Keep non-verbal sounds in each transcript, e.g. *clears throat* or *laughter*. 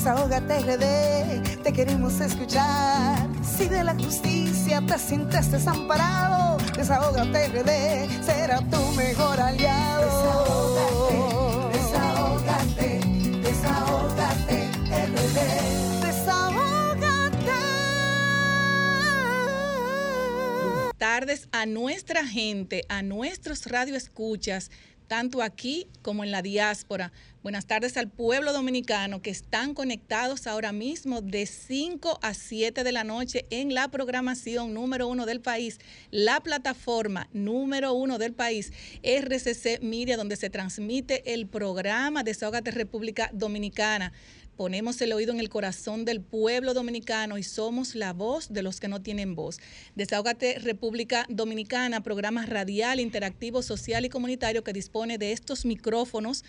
desahógate RD, te queremos escuchar. Si de la justicia te sientes desamparado, desahógate RD, será tu mejor aliado. Desahógate, desahógate, desahógate RD. Desahógate. tardes a nuestra gente, a nuestros radioescuchas, tanto aquí como en la diáspora. Buenas tardes al pueblo dominicano que están conectados ahora mismo de 5 a 7 de la noche en la programación número uno del país, la plataforma número uno del país, RCC Media, donde se transmite el programa Desahogate República Dominicana ponemos el oído en el corazón del pueblo dominicano y somos la voz de los que no tienen voz. Desahógate República Dominicana, programa radial, interactivo, social y comunitario que dispone de estos micrófonos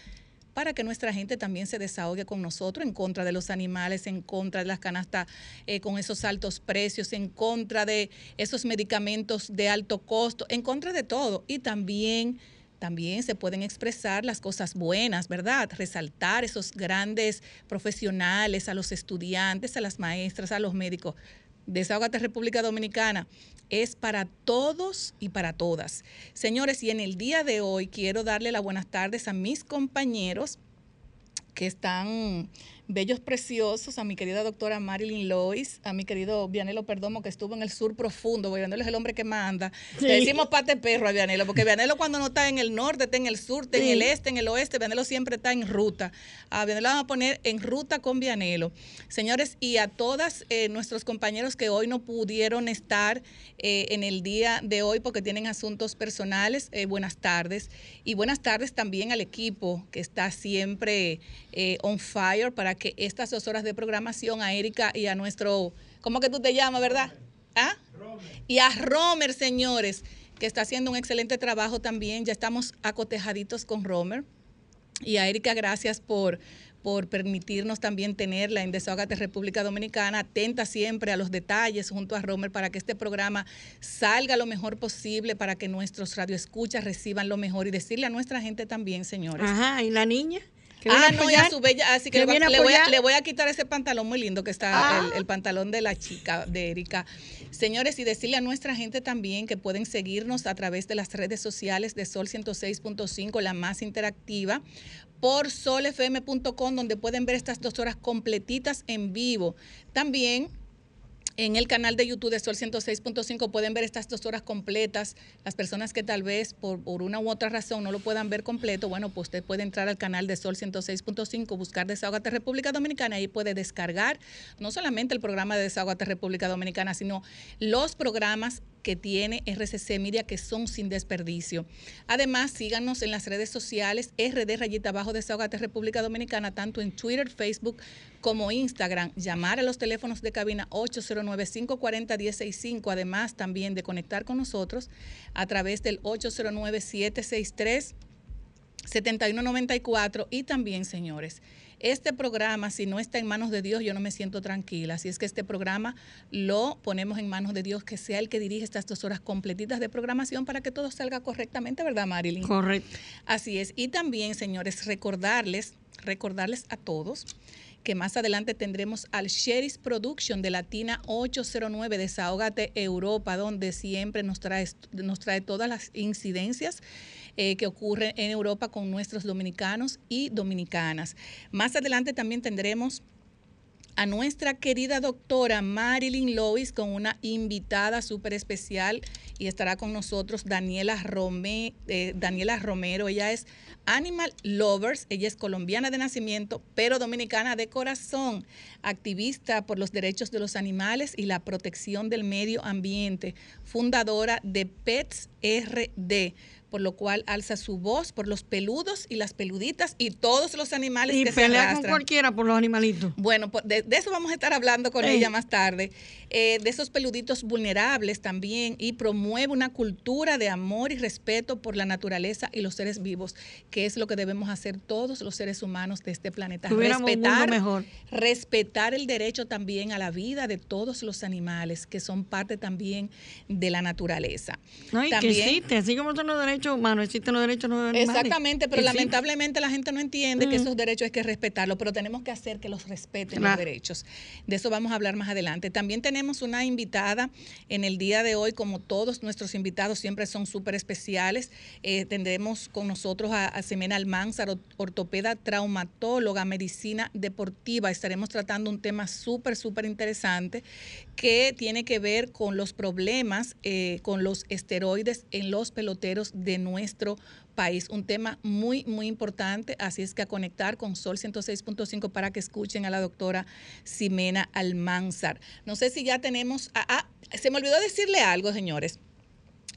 para que nuestra gente también se desahogue con nosotros en contra de los animales, en contra de las canastas eh, con esos altos precios, en contra de esos medicamentos de alto costo, en contra de todo. Y también también se pueden expresar las cosas buenas, ¿verdad? Resaltar esos grandes profesionales, a los estudiantes, a las maestras, a los médicos. Desahogate República Dominicana es para todos y para todas. Señores, y en el día de hoy quiero darle las buenas tardes a mis compañeros que están bellos preciosos, a mi querida doctora Marilyn Lois, a mi querido Vianelo Perdomo, que estuvo en el sur profundo, Vianelo es el hombre que manda. Le decimos pate perro a Vianelo, porque Vianelo cuando no está en el norte, está en el sur, está en el este, en el oeste, Vianelo siempre está en ruta. A Vianelo vamos a poner en ruta con Vianelo. Señores, y a todas eh, nuestros compañeros que hoy no pudieron estar eh, en el día de hoy porque tienen asuntos personales, eh, buenas tardes. Y buenas tardes también al equipo que está siempre on fire para que estas dos horas de programación a Erika y a nuestro, ¿cómo que tú te llamas, verdad? ¿Ah? Y a Romer, señores, que está haciendo un excelente trabajo también. Ya estamos acotejaditos con Romer. Y a Erika, gracias por, por permitirnos también tenerla en Desahogate República Dominicana, atenta siempre a los detalles junto a Romer para que este programa salga lo mejor posible, para que nuestros radioescuchas reciban lo mejor y decirle a nuestra gente también, señores. Ajá, ¿y la niña? Ah, no, ya su bella, así que le, voy a, le, voy a, quitar ese pantalón muy lindo que está, el, ah. el, pantalón de la chica, de Erika. Señores, y decirle a nuestra gente también que pueden seguirnos a través de las redes sociales de Sol 106.5, la más interactiva, por solfm.com, donde pueden ver estas dos horas completitas en vivo. También en el canal de YouTube de Sol 106.5 pueden ver estas dos horas completas. Las personas que tal vez por, una u otra razón no lo puedan ver completo, bueno, pues usted puede entrar al canal de Sol 106.5, buscar Desahogate República Dominicana y puede descargar no solamente el programa de Desahogate República Dominicana, sino los programas que tiene RCC Media que son sin desperdicio. Además, síganos en las redes sociales RD Rayita Abajo Desahogate República Dominicana, tanto en Twitter, Facebook como Instagram. Llamar a los teléfonos de cabina 809-540-165, además también de conectar con nosotros a través del 809-763. 7194 y también, señores, este programa, si no está en manos de Dios, yo no me siento tranquila. Así es que este programa lo ponemos en manos de Dios, que sea el que dirige estas dos horas completitas de programación para que todo salga correctamente, ¿verdad, Marilyn? Correcto. Así es. Y también, señores, recordarles, recordarles a todos que más adelante tendremos al Sheris Production de Latina 809 Desahógate Europa, donde siempre nos trae, nos trae todas las incidencias eh, que ocurre en Europa con nuestros dominicanos y dominicanas. Más adelante también tendremos a nuestra querida doctora Marilyn Lois con una invitada súper especial y estará con nosotros Daniela, eh, Daniela Romero. Ella es Animal Lovers, ella es colombiana de nacimiento, pero dominicana de corazón, activista por los derechos de los animales y la protección del medio ambiente, fundadora de Pets RD por lo cual alza su voz por los peludos y las peluditas y todos los animales y que se arrastran. con cualquiera por los animalitos. Bueno, pues, de, eso vamos a estar hablando con ella más tarde, eh, de esos peluditos vulnerables también y promueve una cultura de amor y respeto por la naturaleza y los seres vivos, que es lo que debemos hacer todos los seres humanos de este planeta. respetar, mejor. respetar el derecho también a la vida de todos los animales, que son parte también de la naturaleza. No, y que existe, así como son los derechos derechos humanos, existen los derechos animales. Exactamente, pero lamentablemente la gente no entiende que esos derechos hay que respetarlos, pero tenemos que hacer que los respeten los derechos. De eso vamos a hablar más adelante. También tenemos una invitada en el día de hoy, como todos nuestros invitados siempre son súper especiales. Eh, tendremos con nosotros a, a Semena Almanzar, ortopeda traumatóloga, medicina deportiva. Estaremos tratando un tema súper, súper interesante que tiene que ver con los problemas eh, con los esteroides en los peloteros de nuestro país. Un tema muy, muy importante. Así es que a conectar con Sol 106.5 para que escuchen a la doctora Ximena Almanzar. No sé si ya tenemos... Ah, ah, se me olvidó decirle algo, señores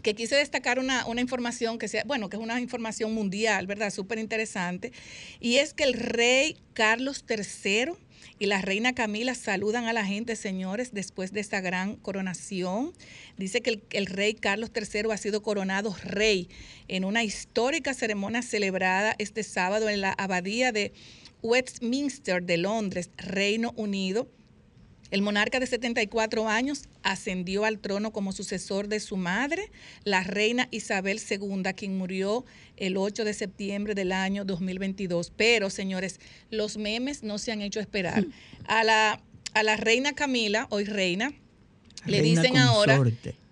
que quise destacar una, una, información que sea, bueno, que es una información mundial, ¿verdad? Súper interesante. Y es que el rey Carlos III y la reina Camila saludan a la gente, señores, después de esta gran coronación. Dice que el, rey Carlos III ha sido coronado rey en una histórica ceremonia celebrada este sábado en la abadía de Westminster de Londres, Reino Unido el monarca de 74 años ascendió al trono como sucesor de su madre, la reina Isabel II, quien murió el 8 de septiembre del año 2022. Pero, señores, los memes no se han hecho esperar. *laughs* A la, a la reina Camila, hoy reina, le dicen ahora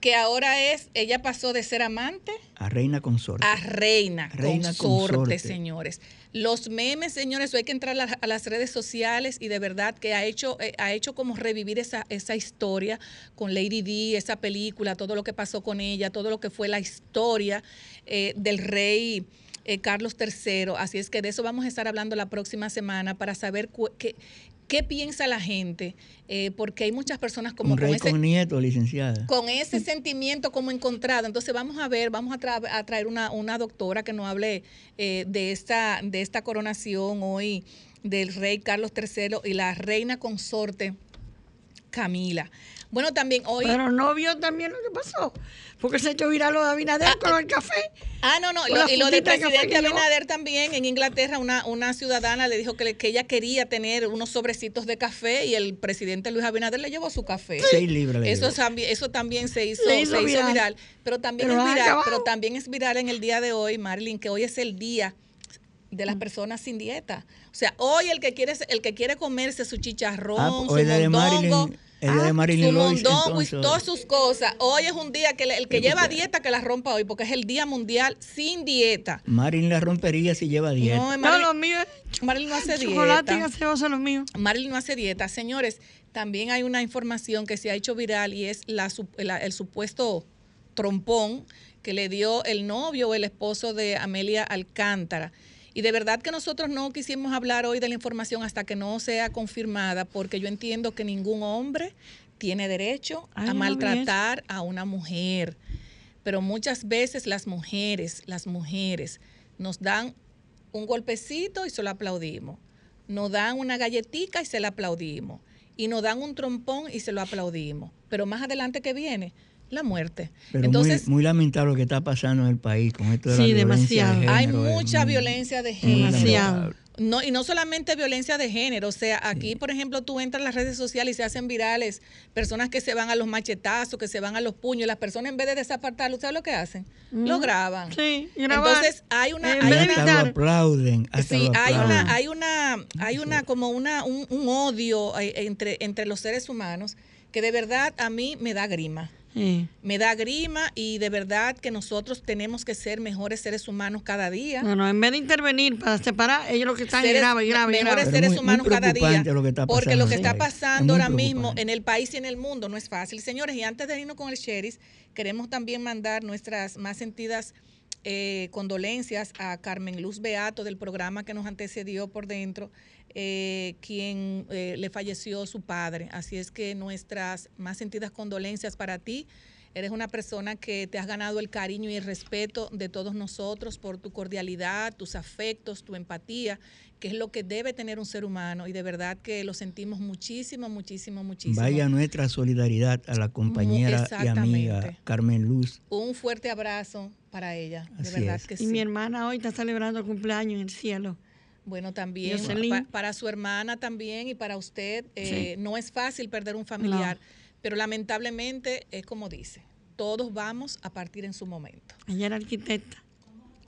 que ahora es, ella pasó de ser amante a reina consorte. A reina, reina consorte, señores. Los memes, señores, hay que entrar a, las redes sociales y de verdad que ha hecho, eh, ha hecho como revivir esa, esa historia con Lady D, esa película, todo lo que pasó con ella, todo lo que fue la historia eh, del rey. Eh, Carlos III. Así es que de eso vamos a estar hablando la próxima semana para saber qué, ¿Qué piensa la gente? Eh, porque hay muchas personas como con ese, nieto, licenciada. Con ese sentimiento como encontrado. Entonces vamos a ver, vamos a, traer una, doctora que nos hable eh, de, esta, de esta coronación hoy del rey Carlos III y la reina consorte Camila. Bueno, también hoy. Pero no vio también lo que pasó. Porque se echó viral lo de Abinader ah, con el café. Ah, no, no. y lo del presidente Abinader también. En Inglaterra, una, una ciudadana le dijo que, que ella quería tener unos sobrecitos de café y el presidente Luis Abinader le llevó su café. Seis libras. Eso, también, eso también se hizo, se hizo, viral. Pero también es viral. Pero también es viral en el día de hoy, Marilyn, que hoy es el día de las mm. personas sin dieta. O sea, hoy el que quiere el que quiere comerse su chicharrón, ah, su mondongo, el día de ah, Marilyn su todas sus cosas. Hoy es un día que el que lleva dieta que la rompa hoy, porque es el día mundial sin dieta. Marilyn la rompería si lleva dieta. No, Marilyn, no, lo mío Marilyn no hace chocolate dieta. Chocolate y los míos. Marilyn no hace dieta. Señores, también hay una información que se ha hecho viral y es la, el supuesto trompón que le dio el novio o el esposo de Amelia Alcántara. Y de verdad que nosotros no quisimos hablar hoy de la información hasta que no sea confirmada, porque yo entiendo que ningún hombre tiene derecho a maltratar a una mujer. Pero muchas veces las mujeres, las mujeres nos dan un golpecito y se lo aplaudimos. Nos dan una galletita y se la aplaudimos. Y nos dan un trompón y se lo aplaudimos. Pero más adelante que viene, la muerte. Pero Entonces, muy, lamentable lo que está pasando en el país con esto de la violencia De género, Hay mucha violencia de género. No, y no solamente violencia de género, o sea, aquí, por ejemplo, tú entras en las redes sociales y se hacen virales personas que se van a los machetazos, que se van a los puños, las personas en vez de desapartarlo, ¿sabes lo que hacen? Lo graban. Sí, Entonces, hay una... hay una aplauden. sí, hay una, hay una, hay una, como una, un, un odio eh, entre, entre los seres humanos que de verdad a mí me da grima. Me da grima y de verdad que nosotros tenemos que ser mejores seres humanos cada día. Bueno, en vez de intervenir para separar, ellos lo que están es grave, grave, Mejores seres humanos cada día. porque lo que está pasando ahora mismo en el país y en el mundo no es fácil. Señores, y antes de irnos con el sheriff, queremos también mandar nuestras más sentidas eh, condolencias a Carmen Luz Beato del programa que nos antecedió por dentro eh, quien eh, le falleció su padre. Así es que nuestras más sentidas condolencias para ti. Eres una persona que te has ganado el cariño y el respeto de todos nosotros por tu cordialidad, tus afectos, tu empatía, que es lo que debe tener un ser humano. Y de verdad que lo sentimos muchísimo, muchísimo, muchísimo. Vaya nuestra solidaridad a la compañera y amiga Carmen Luz. Un fuerte abrazo para ella, de verdad que sí. Y mi hermana hoy está celebrando el cumpleaños en el cielo. Bueno, también para su hermana también y para usted eh, no es fácil perder un familiar, pero lamentablemente es como dice, todos vamos a partir en su momento. Ella era arquitecta.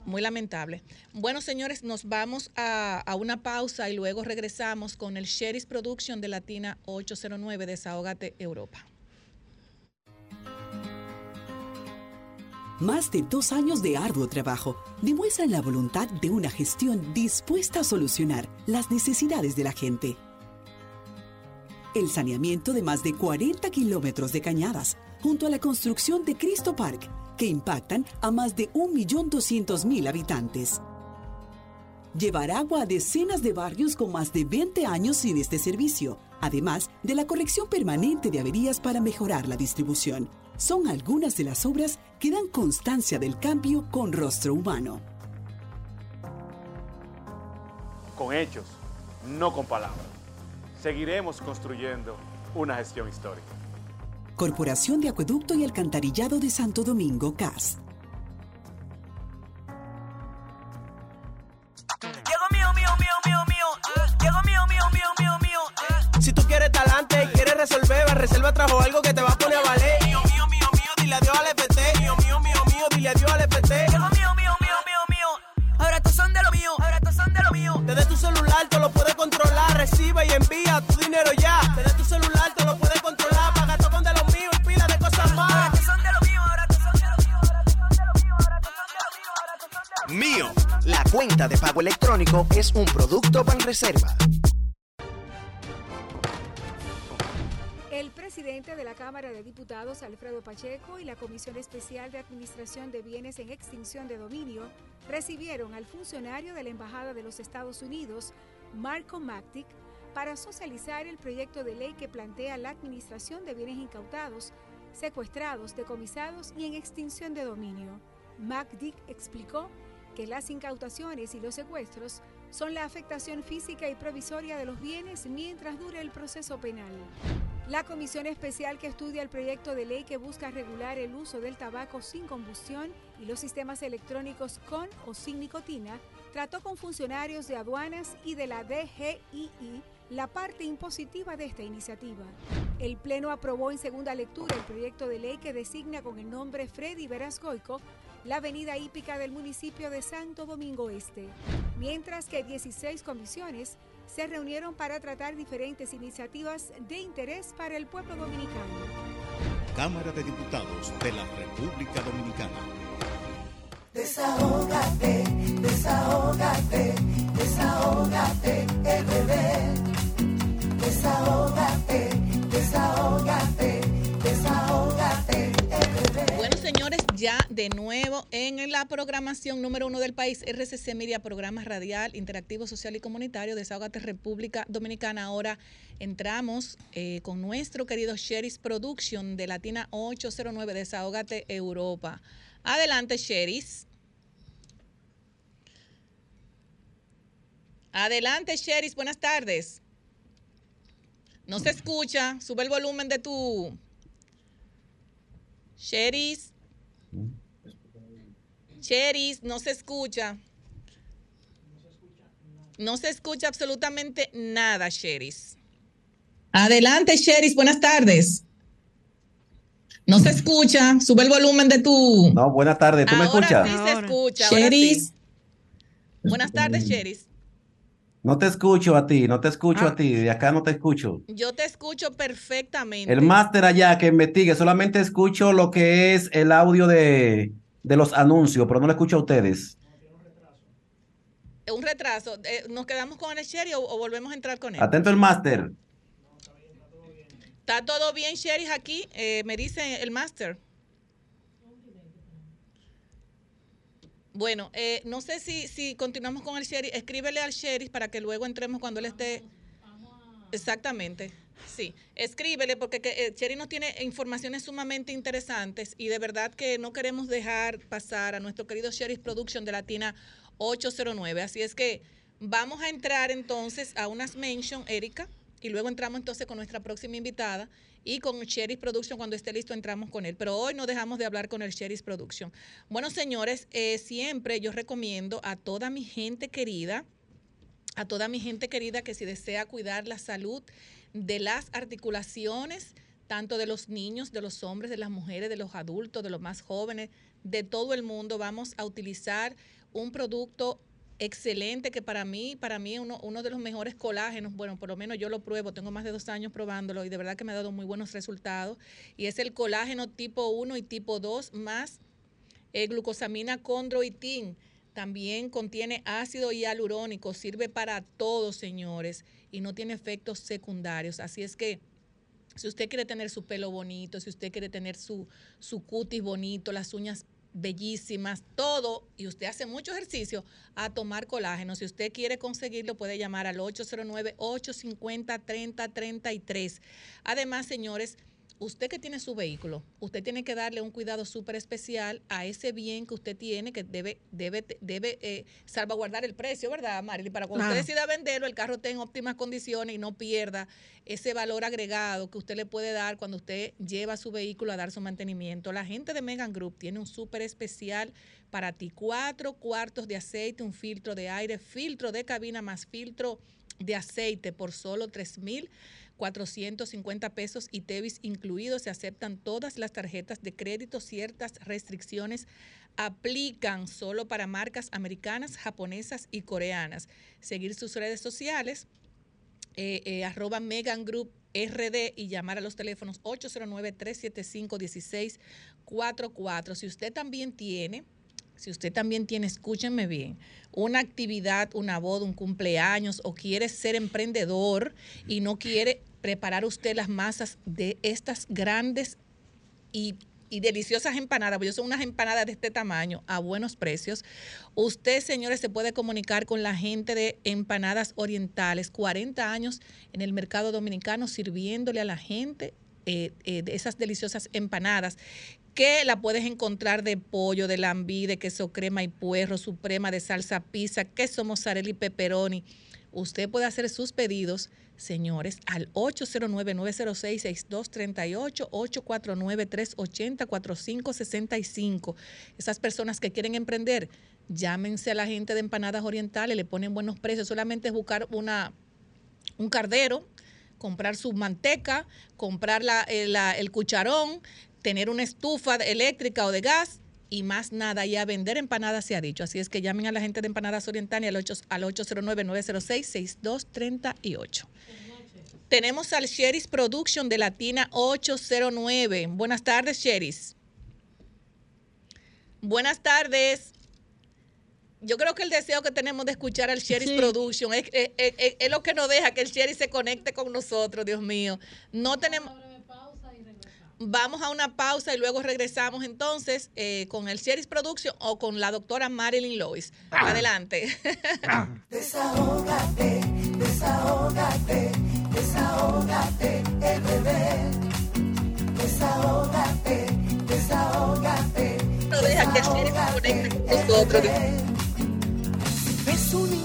Muy lamentable. Bueno, señores, nos vamos a, a, una pausa y luego regresamos con el Sherry's Production de Latina 809 Desahogate Europa. Más de dos años de arduo trabajo demuestran la voluntad de una gestión dispuesta a solucionar las necesidades de la gente. El saneamiento de más de 40 kilómetros de cañadas, junto a la construcción de Cristo Park, que impactan a más de 1.200.000 habitantes. Llevar agua a decenas de barrios con más de 20 años sin este servicio, además de la corrección permanente de averías para mejorar la distribución son algunas de las obras que dan constancia del cambio con rostro humano. Con hechos, no con palabras. Seguiremos construyendo una gestión histórica. Corporación de Acueducto y Alcantarillado de Santo Domingo, CAS. Llego mío, mío, mío, mío, mío. Llego mío, mío, mío, mío, mío. Si tú quieres talante y quieres resolver, reserva trajo algo que te va a poner a valer Tu dinero ya. Desde tu celular te lo puedes controlar. Paga todo con de lo mío y pila de cosas más. Ahora estos son de lo mío, ahora estos son de lo mío, ahora estos son de lo mío, ahora estos son de lo mío, ahora estos son de lo mío. Mío. La cuenta de pago electrónico es un producto Banreserva. presidente de la Cámara de Diputados, Alfredo Pacheco, y la Comisión Especial de Administración de Bienes en Extinción de Dominio recibieron al funcionario de la Embajada de los Estados Unidos, Marco Mactic, para socializar el proyecto de ley que plantea la administración de bienes incautados, secuestrados, decomisados y en extinción de dominio. Macdick explicó que las incautaciones y los secuestros son la afectación física y provisoria de los bienes mientras dure el proceso penal. La comisión especial que estudia el proyecto de ley que busca regular el uso del tabaco sin combustión y los sistemas electrónicos con o sin nicotina trató con funcionarios de aduanas y de la DGII la parte impositiva de esta iniciativa. El Pleno aprobó en segunda lectura el proyecto de ley que designa con el nombre Freddy Verasgoico la avenida hípica del municipio de Santo Domingo Este, mientras que 16 comisiones se reunieron para tratar diferentes iniciativas de interés para el pueblo dominicano. Cámara de Diputados de la República Dominicana. Desahógate, desahógate, desahógate, RD. Desahógate, desahógate, desahógate. Bueno, señores, ya de nuevo en la programación número uno del país, RCC Media, programa radial, interactivo, social y comunitario, Desahogate República Dominicana. Ahora entramos eh, con nuestro querido Sheris Production de Latina 809, Desahogate Europa. Adelante, Sheris. Adelante, Sheris, buenas tardes. No se escucha, sube el volumen de tu... Sheris. Cheris, no se escucha. No se escucha absolutamente nada, Cheris. Adelante, Cheris, buenas tardes. No se escucha, sube el volumen de tu. No, buenas tardes, ¿tú me escuchas? Sí se escucha. Cheris. Buenas tardes, Cheris. No te escucho a ti, no te escucho a ah. ti, de acá no te escucho. Yo te escucho perfectamente. El máster allá que investigue, solamente escucho lo que es el audio de, de los anuncios, pero no lo escucho a ustedes. Un retraso. Eh, ¿Nos quedamos con el Sherry o, volvemos a entrar con él? Atento el máster. Está todo bien, Sherry, aquí. Eh, me dice el máster. Bueno, eh, no sé si, si continuamos con el sheriff. Escríbele al sheriff para que luego entremos cuando él esté. Exactamente. Sí, escríbele porque que, eh, nos tiene informaciones sumamente interesantes y de verdad que no queremos dejar pasar a nuestro querido Sheriff Production de Latina 809. Así es que vamos a entrar entonces a unas mention, Erika, y luego entramos entonces con nuestra próxima invitada y con Sheriff Production cuando esté listo entramos con él. Pero hoy no dejamos de hablar con el Sheriff Production. Bueno, señores, eh, siempre yo recomiendo a toda mi gente querida, a toda mi gente querida que si desea cuidar la salud de las articulaciones, tanto de los niños, de los hombres, de las mujeres, de los adultos, de los más jóvenes, de todo el mundo. Vamos a utilizar un producto excelente que para mí, para mí uno, uno de los mejores colágenos, bueno, por lo menos yo lo pruebo, tengo más de dos años probándolo y de verdad que me ha dado muy buenos resultados. Y es el colágeno tipo 1 y tipo 2 más eh, glucosamina condroitin. También contiene ácido hialurónico, sirve para todos, señores, y no tiene efectos secundarios. Así es que si usted quiere tener su pelo bonito, si usted quiere tener su, su cutis bonito, las uñas bellísimas, todo, y usted hace mucho ejercicio, a tomar colágeno. Si usted quiere conseguirlo, puede llamar al 809-850-3033. Además, señores, usted que tiene su vehículo, usted tiene que darle un cuidado súper especial a ese bien que usted tiene, que debe, debe, debe eh, salvaguardar el precio, ¿verdad, Marily? Para cuando usted decida venderlo, el carro esté en óptimas condiciones y no pierda ese valor agregado que usted le puede dar cuando usted lleva su vehículo a dar su mantenimiento. La gente de Megan Group tiene un súper especial para ti. Cuatro cuartos de aceite, un filtro de aire, filtro de cabina más filtro de aceite por solo 3 mil 450 pesos y TEVIS incluidos. Se aceptan todas las tarjetas de crédito. Ciertas restricciones aplican solo para marcas americanas, japonesas y coreanas. Seguir sus redes sociales, eh, eh, arroba Megan Group RD y llamar a los teléfonos 809-375-1644. Si usted también tiene si usted también tiene, escúchenme bien, una actividad, una boda, un cumpleaños o quiere ser emprendedor y no quiere preparar usted las masas de estas grandes y, deliciosas empanadas, porque son unas empanadas de este tamaño a buenos precios. Usted, señores, se puede comunicar con la gente de Empanadas Orientales, 40 años en el mercado dominicano sirviéndole a la gente eh, eh, de esas deliciosas empanadas que la puedes encontrar de pollo, de lambí, de queso crema y puerro, suprema de salsa pizza, queso mozzarella y pepperoni. Usted puede hacer sus pedidos, señores, al 809-906-6238, 849-380-4565. Esas personas que quieren emprender, llámense a la gente de Empanadas Orientales, le ponen buenos precios. Solamente es buscar una, un cardero, comprar su manteca, comprar el, la, el cucharón, tener una estufa eléctrica o de gas y más nada, y a vender empanadas se ha dicho. Así es que llamen a la gente de Empanadas Orientales al, 8, al 809-906-6238. Tenemos al Sheris Production de Latina 809. Buenas tardes, Sheris. Buenas tardes. Yo creo que el deseo que tenemos de escuchar al Sheris Production es, es, lo que nos deja que el Sheris se conecte con nosotros, Dios mío. No tenemos... Vamos a una pausa y luego regresamos entonces eh, con el Series Production o con la doctora Marilyn Lois. Ah. Adelante. Ah. *laughs* Desahógate, desahógate, desahógate, el bebé. Desahógate, desahógate. No deja que el Series conecte con nosotros. Es una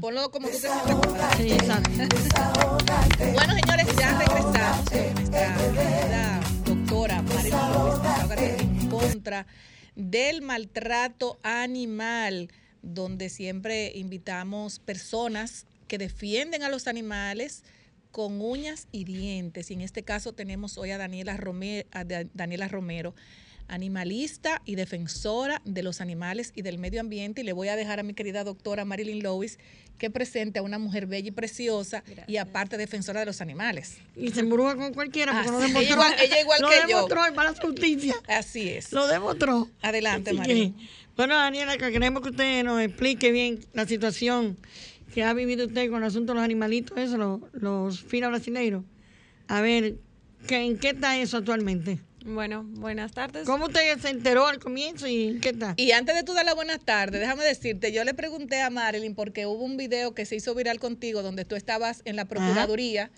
Ponlo como tú te Bueno, señores, ya regresamos con nuestra querida doctora María en contra del maltrato animal, donde siempre invitamos personas que defienden a los animales con uñas y dientes. Y en este caso tenemos hoy a Daniela Romero, a Daniela Romero animalista y defensora de los animales y del medio ambiente. Y le voy a dejar a mi querida doctora Marilyn Lewis que presente a una mujer bella y preciosa y aparte defensora de los animales. Y se embruja con cualquiera porque lo demostró. Ella igual, ella igual lo que demostró yo. para la justicia. Así es. Lo demostró. Adelante, Marilyn. bueno, Daniela, que queremos que usted nos explique bien la situación que ha vivido usted con el asunto de los animalitos, eso, los, los fila brasileiros. A ver, ¿en qué está eso actualmente? Bueno, buenas tardes. ¿Cómo usted se enteró al comienzo y qué tal? Y antes de tú dar las buenas tardes, déjame decirte, yo le pregunté a Marilyn porque hubo un video que se hizo viral contigo donde tú estabas en la Procuraduría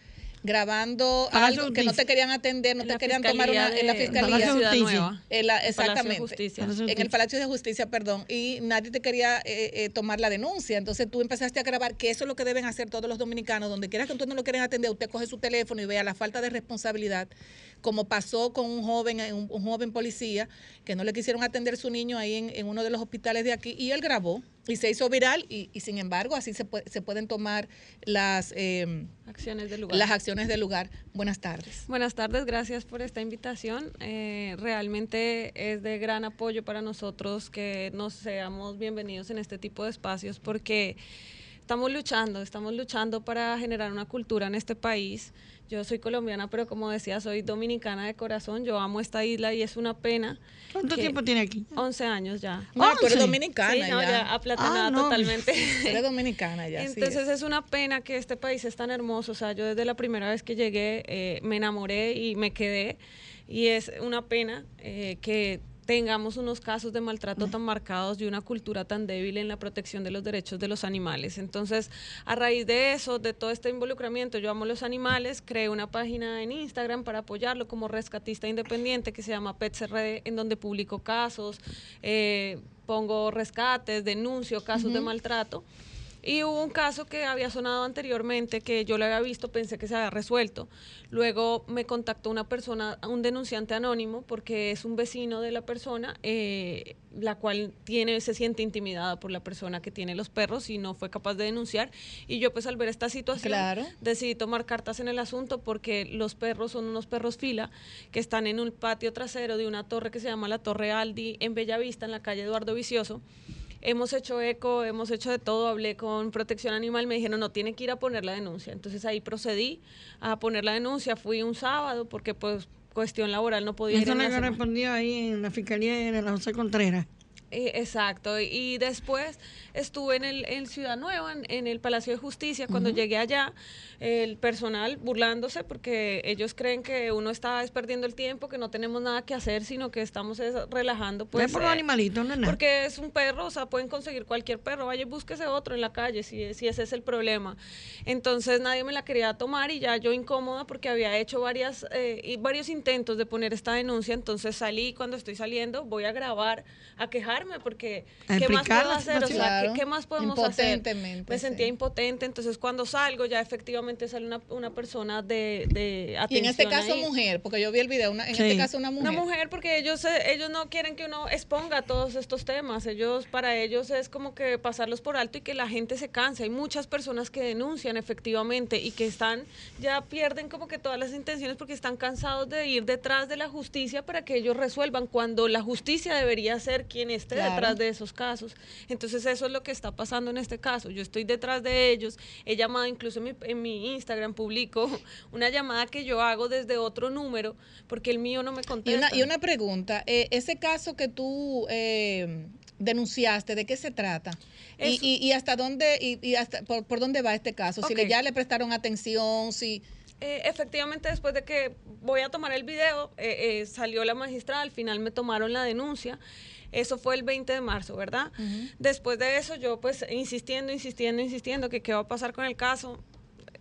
grabando algo que no te querían atender, no te querían tomar una en la fiscalía de Ciudad Nueva. exactamente. En el Palacio de Justicia, perdón, y nadie te quería eh, eh, tomar la denuncia. Entonces tú empezaste a grabar, que eso es lo que deben hacer todos los dominicanos, donde quiera que ustedes no lo quieren atender, usted coge su teléfono y vea la falta de responsabilidad, como pasó con un joven, un, joven policía, que no le quisieron atender su niño ahí en, en uno de los hospitales de aquí, y él grabó y se hizo viral y, sin embargo así se, se pueden tomar las em, acciones del lugar. Las acciones del lugar. Buenas tardes. Buenas tardes, gracias por esta invitación. Eh, realmente es de gran apoyo para nosotros que nos seamos bienvenidos en este tipo de espacios porque estamos luchando, estamos luchando para generar una cultura en este país yo soy colombiana, pero como decía, soy dominicana de corazón. Yo amo esta isla y es una pena. ¿Cuánto tiempo tiene aquí? 11 años ya. No, tú eres dominicana sí, no, ya. aplatanada ah, totalmente. *laughs* Eres dominicana ya. Entonces es. una pena que este país es tan hermoso. O sea, yo desde la primera vez que llegué eh, me enamoré y me quedé. Y es una pena eh, que tengamos unos casos de maltrato tan marcados y una cultura tan débil en la protección de los derechos de los animales. Entonces, a raíz de eso, de todo este involucramiento, yo amo los animales, creé una página en Instagram para apoyarlo como rescatista independiente que se llama PetsRD, en donde publico casos, eh, pongo rescates, denuncio casos de maltrato. Y hubo un caso que había sonado anteriormente que yo lo había visto, pensé que se había resuelto. Luego me contactó una persona, un denunciante anónimo, porque es un vecino de la persona, eh, la cual tiene, se siente intimidada por la persona que tiene los perros y no fue capaz de denunciar. Y yo pues al ver esta situación decidí tomar cartas en el asunto porque los perros son unos perros fila que están en un patio trasero de una torre que se llama la Torre Aldi en Bellavista, en la calle Eduardo Vicioso hemos hecho eco, hemos hecho de todo, hablé con protección animal, me dijeron, no, tiene que ir a poner la denuncia. Entonces ahí procedí a poner la denuncia, fui un sábado porque pues cuestión laboral no podía ir. Eso le respondió ahí en la fiscalía en la José Contreras. Eh, exacto, y después estuve en, el, en Ciudad Nueva, en, el Palacio de Justicia, cuando llegué allá, el personal burlándose porque ellos creen que uno está perdiendo el tiempo, que no tenemos nada que hacer, sino que estamos relajando. Pues, es por los eh, animalitos, no Porque es un perro, o sea, pueden conseguir cualquier perro, vaya y búsquese otro en la calle, si, si ese es el problema. Entonces nadie me la quería tomar y ya yo incómoda porque había hecho varias, eh, y varios intentos de poner esta denuncia, entonces salí, cuando estoy saliendo voy a grabar, a quejarme, porque ¿qué más puedo hacer? O sea, ¿qué, más podemos hacer? Me sentía impotente, entonces cuando salgo ya efectivamente sale una, una persona de, de atención. Y en este caso mujer, porque yo vi el video, en este caso una mujer. Una mujer porque ellos, ellos no quieren que uno exponga todos estos temas. Ellos, para ellos es como que pasarlos por alto y que la gente se canse. Hay muchas personas que denuncian efectivamente y que están, ya pierden como que todas las intenciones porque están cansados de ir detrás de la justicia para que ellos resuelvan cuando la justicia debería ser quien esté detrás de esos casos. Entonces eso es lo que está pasando en este caso. Yo estoy detrás de ellos. He llamado incluso en mi Instagram publico *laughs* una llamada que yo hago desde otro número porque el mío no me contesta. Y una, pregunta, eh, ese caso que tú eh, denunciaste, ¿de qué se trata? Y, hasta dónde, y, hasta por, dónde va este caso? Si ya le prestaron atención, si... Eh, efectivamente, después de que voy a tomar el video, salió la magistrada, al final me tomaron la denuncia. Eso fue el 20 de marzo, ¿verdad? Después de eso, yo pues insistiendo, insistiendo, insistiendo que qué va a pasar con el caso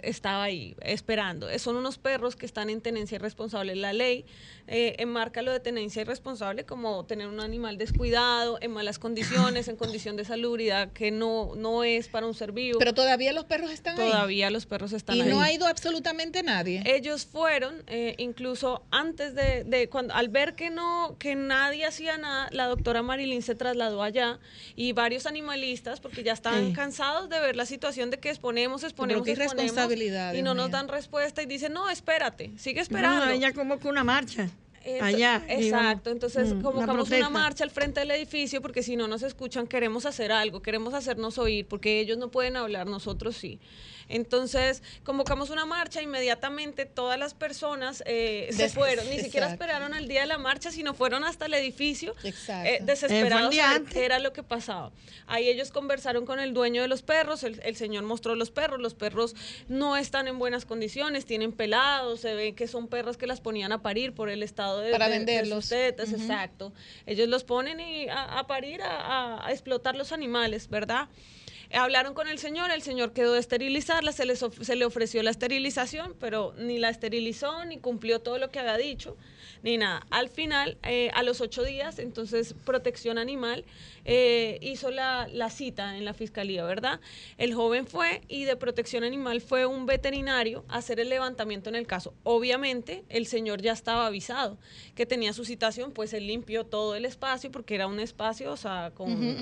estaba ahí esperando. Son unos perros que están en tenencia irresponsable. La ley eh, enmarca lo de tenencia irresponsable como tener un animal descuidado, en malas condiciones, en condición de salubridad que no, no es para un ser vivo. Pero todavía los perros están ahí. Todavía los perros están ahí. Y no ha ido absolutamente nadie. Ellos fueron, eh, incluso antes de, de, cuando, al ver que no, que nadie hacía nada, la doctora Marilyn se trasladó allá y varios animalistas, porque ya estaban cansados de ver la situación de que exponemos, exponemos, exponemos y no nos dan respuesta y dicen, no, espérate, sigue esperando. No, ella como que una marcha. allá. Exacto, entonces mm, convocamos una, una, marcha al frente del edificio porque si no nos escuchan queremos hacer algo, queremos hacernos oír porque ellos no pueden hablar, nosotros sí. Entonces, convocamos una marcha, inmediatamente todas las personas eh, se fueron, ni *laughs* siquiera esperaron al día de la marcha, sino fueron hasta el edificio eh, desesperados qué era lo que pasaba. Ahí ellos conversaron con el dueño de los perros, el, señor mostró los perros, los perros no están en buenas condiciones, tienen pelados, se ve que son perros que las ponían a parir por el estado de, Para venderlos. tetas, exacto. Ellos los ponen y a, parir, a explotar los animales, ¿verdad? Hablaron con el señor, el señor quedó de esterilizarla, se, se le ofreció la esterilización, pero ni la esterilizó, ni cumplió todo lo que había dicho, ni nada. Al final, eh, a los ocho días, entonces Protección Animal eh, hizo la, la, cita en la fiscalía, ¿verdad? El joven fue y de Protección Animal fue un veterinario a hacer el levantamiento en el caso. Obviamente, el señor ya estaba avisado que tenía su citación, pues él limpió todo el espacio porque era un espacio, o sea, con uh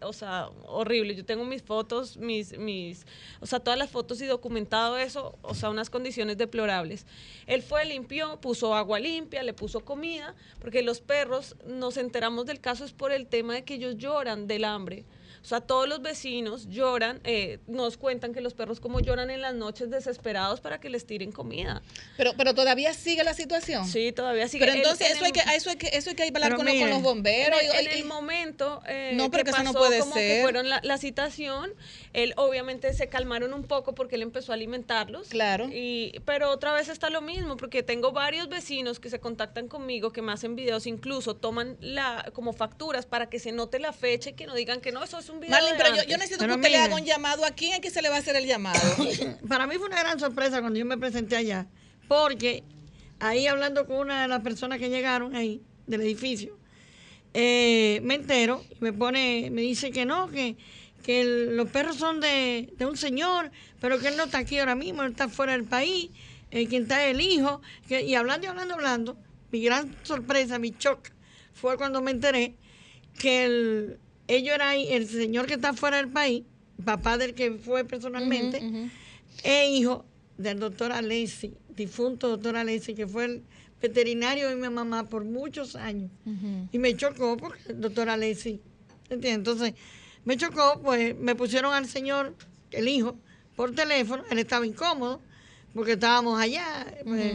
o sea, horrible. Yo tengo mis fotos, mis, mis, o sea, todas las fotos y documentado eso, o sea, unas condiciones deplorables. Él fue, limpió, puso agua limpia, le puso comida, porque los perros, nos enteramos del caso es por el tema de que ellos lloran del hambre. O sea, todos los vecinos lloran, eh, nos cuentan que los perros como lloran en las noches desesperados para que les tiren comida. Pero, pero todavía sigue la situación. Sí, todavía sigue. Pero entonces eso, hay que, eso, hay que, eso hay que hablar con, los bomberos. En, el, momento eh, no, porque eso no puede como ser. que fueron la, la, citación, él obviamente se calmaron un poco porque él empezó a alimentarlos. Claro. Y, pero otra vez está lo mismo, porque tengo varios vecinos que se contactan conmigo, que me hacen videos, incluso toman la como facturas para que se note la fecha y que no digan que no, eso es un video. pero yo, necesito que usted le haga un llamado. ¿A quién es que se le va a hacer el llamado? *coughs* Para mí fue una gran sorpresa cuando yo me presenté allá, porque ahí hablando con una de las personas que llegaron ahí del edificio, eh, me entero y me pone, me dice que no, que, que los perros son de, un señor, pero que él no está aquí ahora mismo, él está fuera del país, eh, quien está el hijo, y hablando y hablando, hablando, mi gran sorpresa, mi shock, fue cuando me enteré que el, ellos eran el señor que está fuera del país, papá del que fue personalmente, e hijo del doctor Alessi, difunto doctor Alessi, que fue el veterinario de mi mamá por muchos años. Y me chocó porque el doctor Alessi, ¿entiendes? Entonces, me chocó, pues me pusieron al señor, el hijo, por teléfono, él estaba incómodo, porque estábamos allá, pues,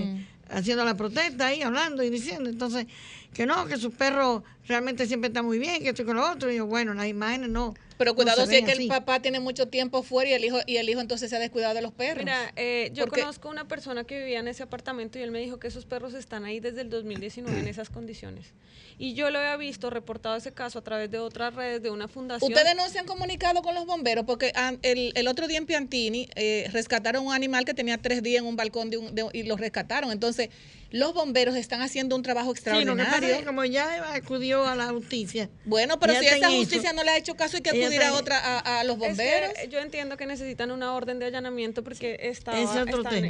haciendo la protesta ahí, hablando y diciendo. Entonces, que no, que su perro realmente siempre está muy bien, que esto y con lo otro. Y yo, bueno, las imágenes no. Pero cuidado si es que el papá tiene mucho tiempo fuera y el hijo y el hijo entonces se ha descuidado de los perros. Mira, eh, yo conozco una persona que vivía en ese apartamento y él me dijo que esos perros están ahí desde el 2019 en *clears throat* esas condiciones. Y yo lo había visto, reportado ese caso a través de otras redes de una fundación. Ustedes no se han comunicado con los bomberos porque el, el otro día en Piantini eh, rescataron un animal que tenía tres días en un balcón de un, y lo rescataron. Entonces, los bomberos están haciendo un trabajo extraordinario. Sí, como ya acudió a la justicia. Bueno, pero si esa justicia no le ha hecho caso, hay que acudir a otra, a, los bomberos. yo entiendo que necesitan una orden de allanamiento porque está,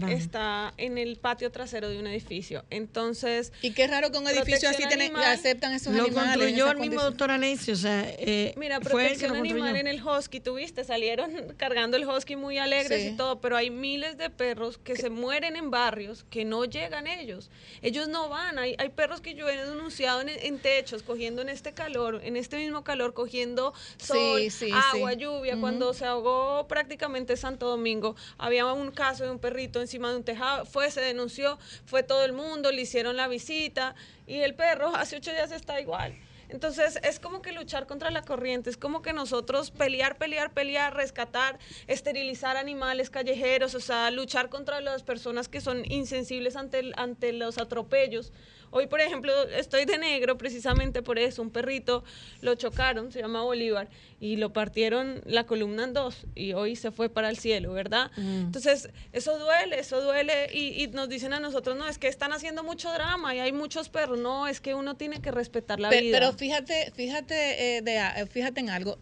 está, en el patio trasero de un edificio. Entonces. Y qué raro que un edificio así tiene, aceptan esos lo animales. Lo construyó el mismo doctor Alessio, o sea, eh, Mira, protección fue animal en el husky, tuviste, salieron *laughs* cargando el husky muy alegres y todo, pero hay miles de perros que se mueren en barrios que no llegan ellos. Ellos no van, hay, hay perros que yo he denunciado en, techos, cogiendo en este calor, en este mismo calor, cogiendo sol, agua, lluvia. Cuando se ahogó prácticamente Santo Domingo, había un caso de un perrito encima de un tejado, fue, se denunció, fue todo el mundo, le hicieron la visita y el perro *laughs* hace ocho días está igual. Entonces es como que luchar contra la corriente, es como que nosotros pelear, pelear, pelear, rescatar, esterilizar animales callejeros, o sea, luchar contra las personas que son insensibles ante, ante los atropellos. Hoy, por ejemplo, estoy de negro precisamente por eso. Un perrito lo chocaron, se llama Bolívar, y lo partieron la columna en dos y hoy se fue para el cielo, ¿verdad? Mm. Entonces, eso duele, eso duele y, nos dicen a nosotros, no, es que están haciendo mucho drama y hay muchos perros. No, es que uno tiene que respetar la vida. Pero fíjate, fíjate, eh, de, fíjate en algo.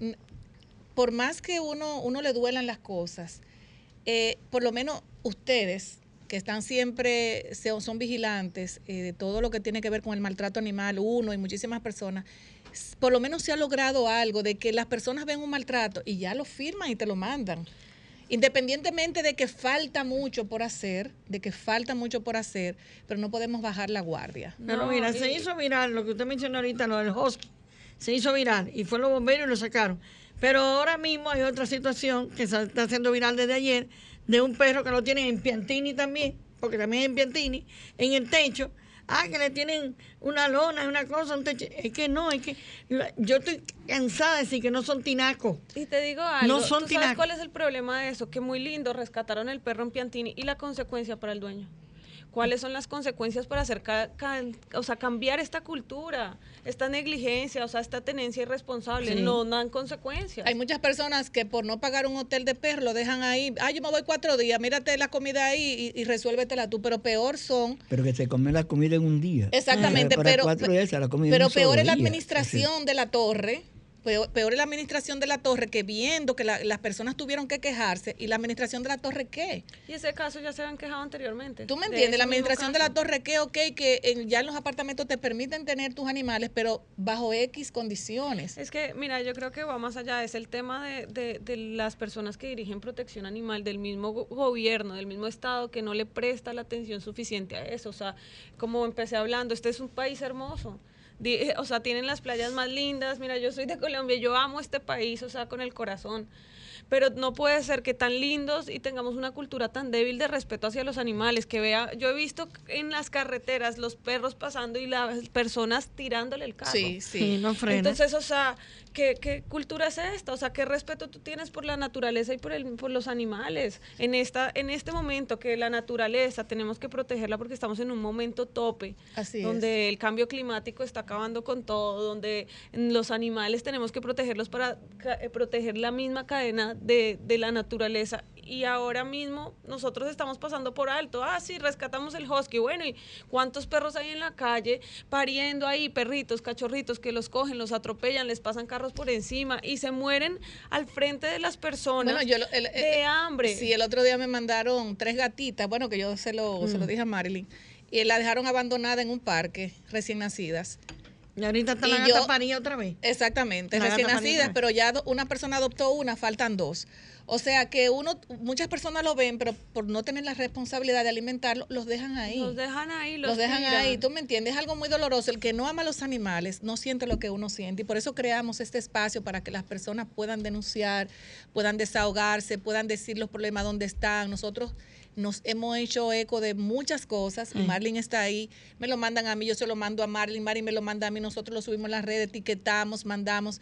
Por más que uno, uno le duelan las cosas, eh, por lo menos ustedes que están siempre, son vigilantes eh, de todo lo que tiene que ver con el maltrato animal, uno y muchísimas personas, por lo menos se ha logrado algo de que las personas ven un maltrato y ya lo firman y te lo mandan. Independientemente de que falta mucho por hacer, de que falta mucho por hacer, pero no podemos bajar la guardia. Pero mira, se hizo viral, lo que usted mencionó ahorita, lo del husky, se hizo viral y fue los bomberos y lo sacaron. Pero ahora mismo hay otra situación que se está haciendo viral desde ayer, de un perro que lo tienen en Piantini también, porque también en Piantini, en el techo. Ah, que le tienen una lona, una cosa, un techo. Es que no, es que yo estoy cansada de decir que no son tinacos. Y te digo algo, no son ¿tú sabes cuál es el problema de eso? Que muy lindo rescataron el perro en Piantini y la consecuencia para el dueño cuáles son las consecuencias para hacer o sea, cambiar esta cultura, esta negligencia, o sea, esta tenencia irresponsable, no dan consecuencias. Hay muchas personas que por no pagar un hotel de perro lo dejan ahí, ah, yo me voy cuatro días, mírate la comida ahí y, y resuélvetela tú, pero peor son... Pero que se come la comida en un día. Exactamente, pero, pero peor es la administración de la torre Peor, es la administración de la torre que viendo que las personas tuvieron que quejarse y la administración de la torre qué. Y ese caso ya se han quejado anteriormente. ¿Tú me entiendes? La administración de la torre qué, ok, que ya en los apartamentos te permiten tener tus animales, pero bajo X condiciones. Es que, mira, yo creo que va más allá, es el tema de, de las personas que dirigen protección animal, del mismo gobierno, del mismo Estado, que no le presta la atención suficiente a eso. O sea, como empecé hablando, este es un país hermoso o sea, tienen las playas más lindas. Mira, yo soy de Colombia, yo amo este país, o sea, con el corazón pero no puede ser que tan lindos y tengamos una cultura tan débil de respeto hacia los animales, que vea, yo he visto en las carreteras los perros pasando y las personas tirándole el carro. Sí, sí, no frena. Entonces, o sea, ¿qué, ¿qué, cultura es esta? O sea, ¿qué respeto tú tienes por la naturaleza y por, el, por los animales? En, esta, en este momento que la naturaleza tenemos que protegerla porque estamos en un momento tope, Así donde el cambio climático está acabando con todo, donde los animales tenemos que protegerlos para eh, proteger la misma cadena de, de, la naturaleza. Y ahora mismo nosotros estamos pasando por alto. Ah, sí, rescatamos el husky. Bueno, ¿y cuántos perros hay en la calle pariendo ahí? Perritos, cachorritos que los cogen, los atropellan, les pasan carros por encima y se mueren al frente de las personas bueno, yo, de hambre. Sí, el otro día me mandaron tres gatitas, bueno, que yo se lo, se lo mm. dije a Marilyn, y la dejaron abandonada en un parque, recién nacidas. Y ahorita está la gata parida otra vez. Exactamente, recién nacidas, pero ya una persona adoptó una, faltan dos. O sea que uno, muchas personas lo ven, pero por no tener la responsabilidad de alimentarlo, los dejan ahí. Los dejan ahí, los, dejan ahí. Tú me entiendes, es algo muy doloroso. El que no ama a los animales no siente lo que uno siente. Y por eso creamos este espacio para que las personas puedan denunciar, puedan desahogarse, puedan decir los problemas donde están. Nosotros nos hemos hecho eco de muchas cosas y mm. Marlene está ahí, me lo mandan a mí, yo se lo mando a Marlene, Marlene me lo manda a mí, nosotros lo subimos en las redes, etiquetamos, mandamos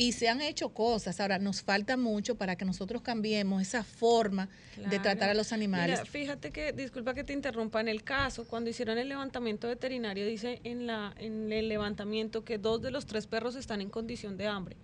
y se han hecho cosas. Ahora, nos falta mucho para que nosotros cambiemos esa forma de tratar a los animales. fíjate que, disculpa que te interrumpa, en el caso, cuando hicieron el levantamiento veterinario, dice en, la, en el levantamiento que dos de los tres perros están en condición de hambre.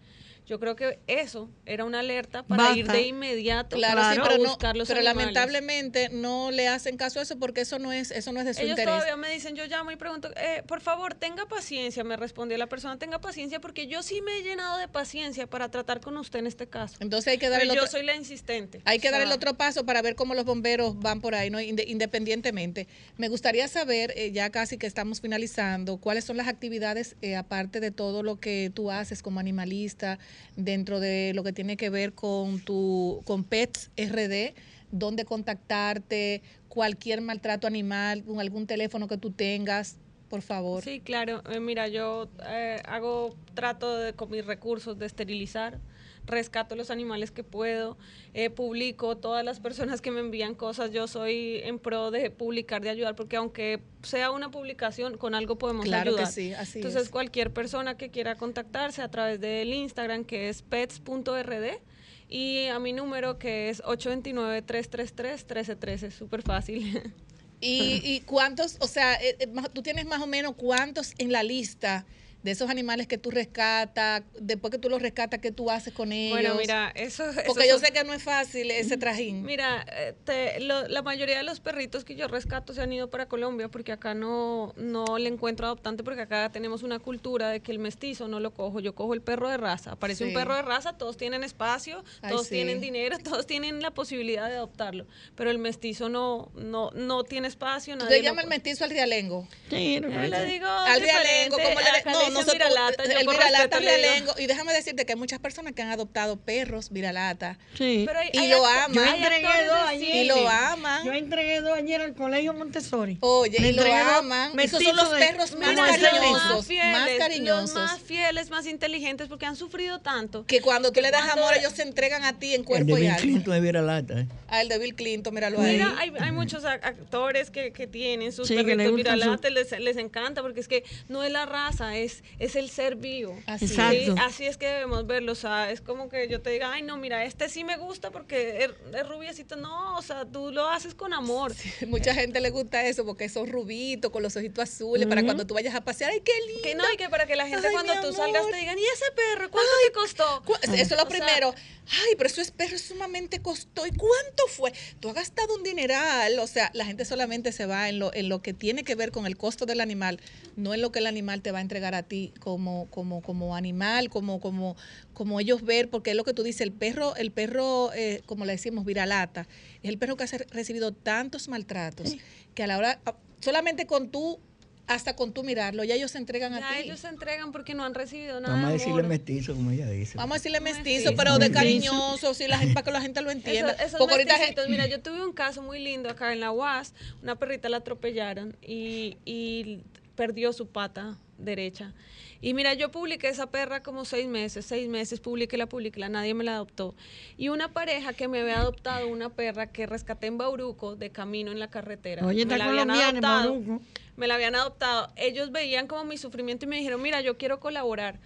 Yo creo que eso era una alerta para ir de inmediato claro, a buscar los Pero lamentablemente no le hacen caso a eso porque eso no es eso no es de su Ellos interés. todavía me dicen, yo llamo y pregunto, eh, por favor, tenga paciencia, me respondió la persona, tenga paciencia porque yo sí me he llenado de paciencia para tratar con usted en este caso. Entonces hay que dar el otro, yo soy la insistente. Hay que dar el otro paso para ver cómo los bomberos van por ahí, no independientemente. Me gustaría saber, eh, ya casi que estamos finalizando, cuáles son las actividades eh, aparte de todo lo que tú haces como animalista dentro de lo que tiene que ver con tu con Pets RD, dónde contactarte, cualquier maltrato animal, con algún teléfono que tú tengas, por favor. Sí, claro. Eh, mira, yo eh, hago trato de, con mis recursos de esterilizar rescato los animales que puedo, eh, publico todas las personas que me envían cosas, yo soy en pro de publicar, de ayudar, porque aunque sea una publicación, con algo podemos claro ayudar. Que sí, así Entonces, cualquier persona que quiera contactarse a través del Instagram, que es pets.rd, y a mi número que es 829-333-1313, súper fácil. ¿Y, ¿Y cuántos, o sea, eh, eh, tú tienes más o menos cuántos en la lista? De esos animales que tú rescatas, después que tú los rescatas, ¿qué tú haces con ellos? Bueno, mira, eso... Porque yo sé que no es fácil ese trajín. Mira, eh, la mayoría de los perritos que yo rescato se han ido para Colombia porque acá no, no le encuentro adoptante porque acá tenemos una cultura de que el mestizo no lo cojo, yo cojo el perro de raza. Aparece un perro de raza, todos tienen espacio, todos tienen dinero, *laughs* todos tienen la posibilidad de adoptarlo, pero el mestizo no no no tiene espacio. ¿Tú te llamas el mestizo al rialengo? Sí, no, le digo al rialengo, como le, no, nosotros, el viralata lengo. Y déjame decirte que hay muchas personas que han adoptado perros viralata. Sí. y lo aman. Yo entregué dos ayer. Y lo aman. Yo entregué dos ayer al colegio Montessori. Oye, y lo aman. Esos son los perros más cariñosos. Más, cariñosos. más fieles, más inteligentes, porque han sufrido tanto. Que cuando tú le das amor, ellos se entregan a ti en cuerpo y alma. El de Bill Clinton es viralata. ¿eh? Ah, el de Bill Clinton, míralo ahí. Mira, hay, hay muchos actores que, que tienen sus perritos viralatas, les, les encanta, porque es que no es la raza, es es, es el ser vivo. Así, así es que debemos verlo. O sea, es como que yo te diga, ay, no, mira, este sí me gusta porque es, es rubiecito. No, o sea, tú lo haces con amor. *laughs* mucha gente le gusta eso porque son rubitos, con los ojitos azules, para cuando tú vayas a pasear, ay, qué lindo. Que no, y que para que la gente cuando tú salgas te digan, ¿y ese perro? ¿Cuánto te costó? eso es lo primero. ay, pero eso es perro sumamente costó. ¿Y cuánto fue? Tú has gastado un dineral. O sea, la gente solamente se va en lo, en lo que tiene que ver con el costo del animal, no en lo que el animal te va a entregar a ti como, como, como animal, como, como, como ellos ver, porque es lo que tú dices, el perro, el perro, eh, como le decimos, viralata, es el perro que ha recibido tantos maltratos que a la hora, solamente con tú hasta con tú mirarlo, ya ellos se entregan a ti. ellos se entregan porque no han recibido nada. Vamos a decirle mestizo, como ella dice. Vamos a decirle mestizo, pero de cariñoso, si la gente, para que la gente lo entienda. Eso, esos ahorita... Mira, yo tuve un caso muy lindo acá en la UAS, una perrita la atropellaron y, y perdió su pata derecha. Y mira, yo publiqué esa perra como seis meses, seis meses, publiqué la, publiqué la, nadie me la adoptó. Y una pareja que me había adoptado una perra que rescaté en Bauruco, de camino en la carretera. Oye, me la habían adoptado, Me la habían adoptado. Ellos veían como mi sufrimiento y me dijeron, mira, yo quiero colaborar.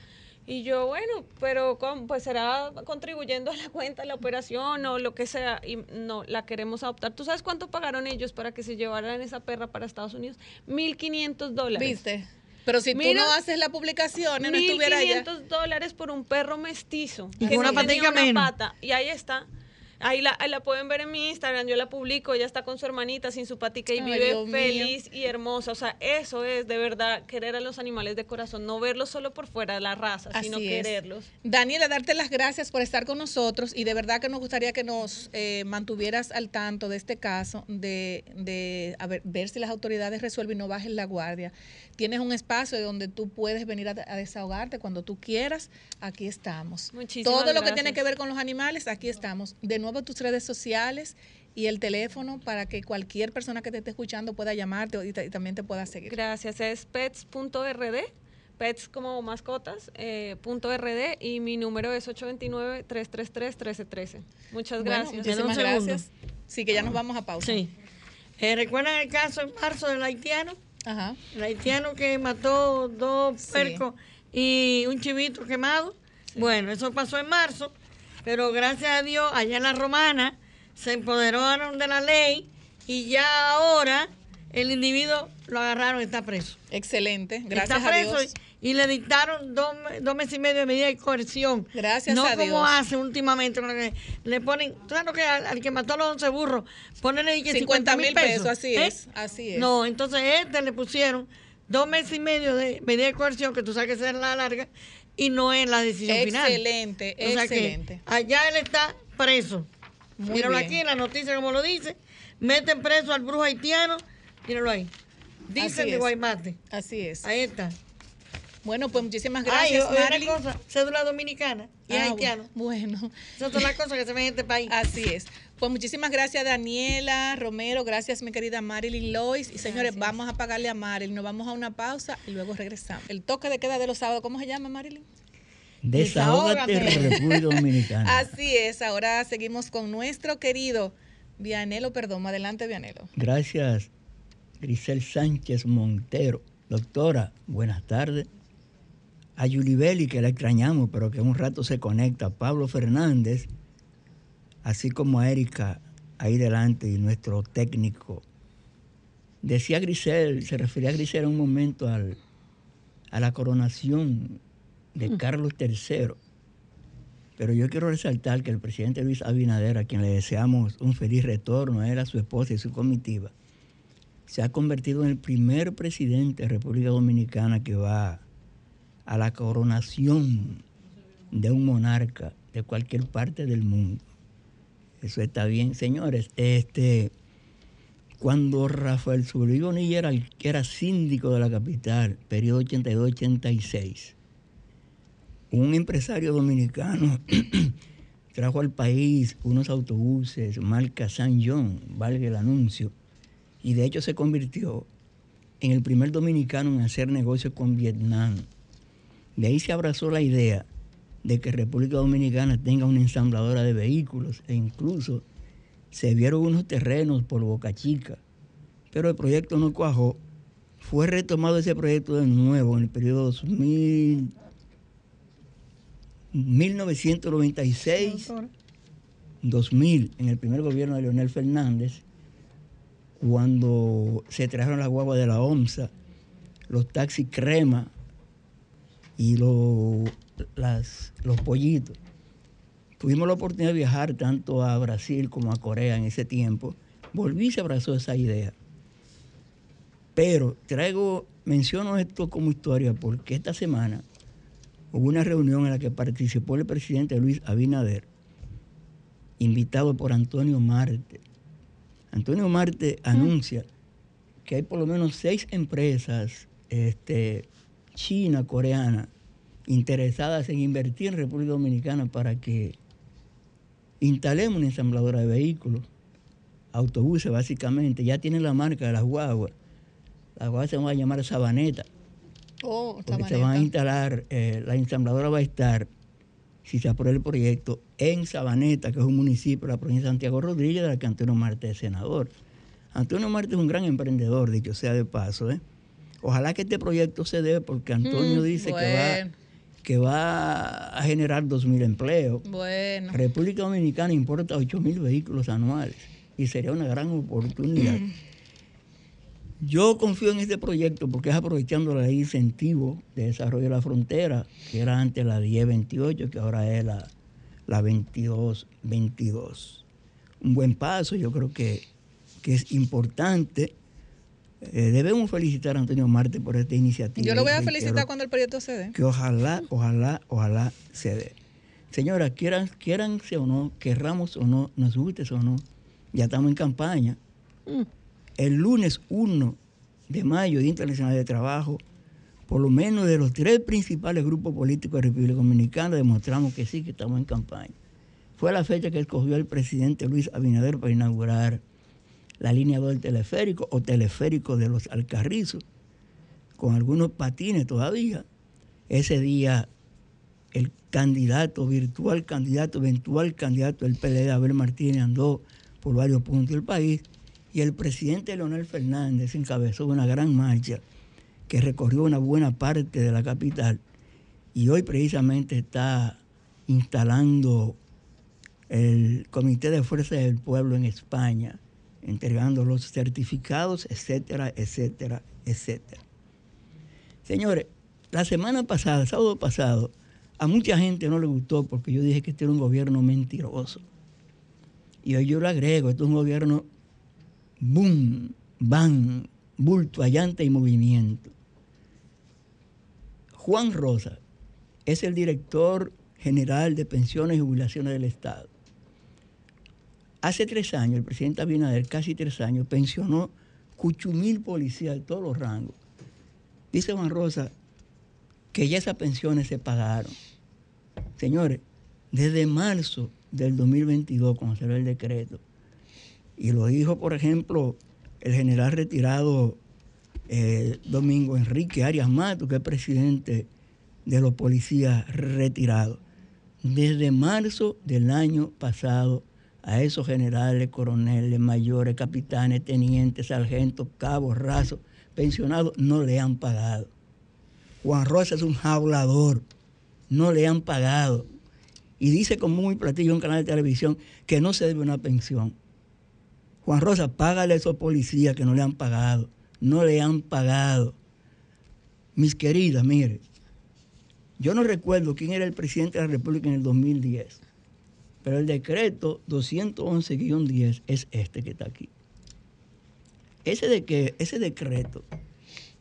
Y yo, bueno, pero pues será contribuyendo a la cuenta, a la operación o lo que sea. Y no, la queremos adoptar. ¿Tú sabes cuánto pagaron ellos para que se llevaran esa perra para Estados Unidos? 1.500 dólares. ¿Viste? Pero si tú no haces la publicación, no estuviera allá. 1.500 dólares por un perro mestizo. Y que una patica menos. Pata, y ahí está. Ahí la, la, pueden ver en mi Instagram, yo la publico, ella está con su hermanita sin su patica y vive feliz y hermosa. O sea, eso es de verdad querer a los animales de corazón, no verlos solo por fuera de la raza, sino quererlos. Daniela, darte las gracias por estar con nosotros y de verdad que nos gustaría que nos eh, mantuvieras al tanto de este caso, de, de a ver, ver si las autoridades resuelven y no bajen la guardia. Tienes un espacio donde tú puedes venir a, desahogarte cuando tú quieras. Aquí estamos. Muchísimas Todo lo que tiene que ver con los animales, aquí estamos. De nuevo tus redes sociales y el teléfono para que cualquier persona que te esté escuchando pueda llamarte y, también te pueda seguir. Gracias. Es pets.rd pets como mascotas, eh, punto RD y mi número es 829-333-1313. Muchas gracias. muchísimas gracias. Sí, que ya nos vamos a pausa. Sí. Eh, ¿Recuerdan el caso en marzo del haitiano? Ajá. El haitiano que mató dos percos y un chivito quemado. Bueno, eso pasó en marzo, pero gracias a Dios, allá en la romana se empoderaron de la ley y ya ahora el individuo lo agarraron y está preso. Excelente, gracias a Dios. Y, le dictaron dos, meses y medio de medida de coerción. Gracias a Dios. No como hace últimamente, le ponen, claro que al, que mató a los 11 burros, ponenle 50 mil pesos. así ¿eh? es, así es. No, entonces este le pusieron dos meses y medio de medida de coerción, que tú sabes que es la larga, y no es la decisión final. Excelente, excelente. allá él está preso. Míralo aquí en la noticia como lo dice. Meten preso al brujo haitiano. Míralo ahí. Dicen de Guaymate. Así es. Ahí está. Bueno, pues muchísimas gracias. Ay, cosa, cédula dominicana y ah, haitiano. Bueno. Esas son las *laughs* cosas que se ven en este país. Así es. Pues muchísimas gracias, Daniela, Romero, gracias, mi querida Marilyn Lois. Y señores, vamos a pagarle a Marilyn. Nos vamos a una pausa y luego regresamos. El toque de queda de los sábados, ¿cómo se llama, Marilyn? Desahógate, República Dominicana. *laughs* Así es, ahora seguimos con nuestro querido Vianelo Perdón. Adelante, Vianelo. Gracias, Grisel Sánchez Montero. Doctora, buenas tardes a Yulibeli, que la extrañamos, pero que un rato se conecta, Pablo Fernández, así como a Erika ahí delante y nuestro técnico. Decía Grisel, se refería a Grisel un momento al, a la coronación de mm. Carlos III. Pero yo quiero resaltar que el presidente Luis Abinader, a quien le deseamos un feliz retorno, a él, a su esposa y su comitiva, se ha convertido en el primer presidente de República Dominicana que va a la coronación de un monarca de cualquier parte del mundo. Eso está bien, señores. Este, cuando Rafael Zulioni era, era síndico de la capital, periodo 82-86, un empresario dominicano *clears throat* trajo al país unos autobuses marca San John, valga el anuncio, y de hecho se convirtió en el primer dominicano en hacer negocio con Vietnam de ahí se abrazó la idea de que República Dominicana tenga una ensambladora de vehículos e incluso se vieron unos terrenos por Boca Chica, pero el proyecto no cuajó. Fue retomado ese proyecto de nuevo en el periodo 2000, 1996, 2000, en el primer gobierno de Leonel Fernández, cuando se trajeron las guaguas de la OMSA, los taxis crema y los, las, los pollitos. Tuvimos la oportunidad de viajar tanto a Brasil como a Corea en ese tiempo. Volví y se abrazó esa idea. Pero traigo, menciono esto como historia porque esta semana hubo una reunión en la que participó el presidente Luis Abinader, invitado por Antonio Marte. Antonio Marte anuncia que hay por lo menos seis empresas este, china, coreana, interesadas en invertir en República Dominicana para que instalemos una ensambladora de vehículos, autobuses básicamente, ya tienen la marca de las guaguas. Las guaguas se van a llamar Sabaneta. Oh, porque Sabaneta. se van a instalar, eh, la ensambladora va a estar, si se aprueba el proyecto, en Sabaneta, que es un municipio de la provincia de Santiago Rodríguez, de la que Antonio Marte es senador. Antonio Marte es un gran emprendedor, dicho sea de paso. ¿eh? Ojalá que este proyecto se dé, porque Antonio Mm, dice bueno. que, va, que va a generar 2.000 empleos. Bueno. República Dominicana importa 8.000 vehículos anuales y sería una gran oportunidad. *clears throat* Yo confío en este proyecto porque es aprovechando la ley de incentivo de desarrollo de la frontera, que era antes la 1028, que ahora es la, la 2222. Un buen paso, yo creo que, que es importante. Eh, debemos felicitar a Antonio Marte por esta iniciativa. Yo lo voy a felicitar cuando el proyecto se dé. que ojalá, ojalá, ojalá se dé. Señora, quieran, quieranse o no, querramos o no, nos guste o no, ya estamos en campaña. El lunes 1 de mayo, Día Internacional de Trabajo, por lo menos de los tres principales grupos políticos de República Dominicana, demostramos que sí, que estamos en campaña. Fue la fecha que escogió el presidente Luis Abinader para inaugurar la línea 2 del teleférico o teleférico de los Alcarrizos, con algunos patines todavía. Ese día el candidato, virtual candidato, eventual candidato del PLD, Abel Martínez, andó por varios puntos del país y el presidente Leonel Fernández encabezó una gran marcha que recorrió una buena parte de la capital y hoy precisamente está instalando el Comité de Fuerza del Pueblo en España, entregando los certificados, etcétera, etcétera, etcétera. Señores, la semana pasada, sábado pasado, a mucha gente no le gustó porque yo dije que este era un gobierno mentiroso. Y hoy yo lo agrego, esto es un gobierno boom, bang, bulto, allante y movimiento. Juan Rosa es el director general de pensiones y jubilaciones del Estado. Hace tres años, el presidente Abinader, casi tres años, pensionó cuchumil policías de todos los rangos. Dice Juan Rosa que ya esas pensiones se pagaron. Señores, desde marzo del 2022, cuando salió el decreto, y lo dijo, por ejemplo, el general retirado eh, Domingo Enrique Arias Mato, que es presidente de los policías retirados. Desde marzo del año pasado, a esos generales, coroneles, mayores, capitanes, tenientes, sargentos, cabos, rasos, pensionados, no le han pagado. Juan Rosa es un jaulador, no le han pagado. Y dice con muy platillo un canal de televisión que no se debe una pensión. Juan Rosa, págale a esos policías que no le han pagado. No le han pagado. Mis queridas, mire, yo no recuerdo quién era el presidente de la República en el 2010, pero el decreto 211-10 es este que está aquí. Ese, de que, ese decreto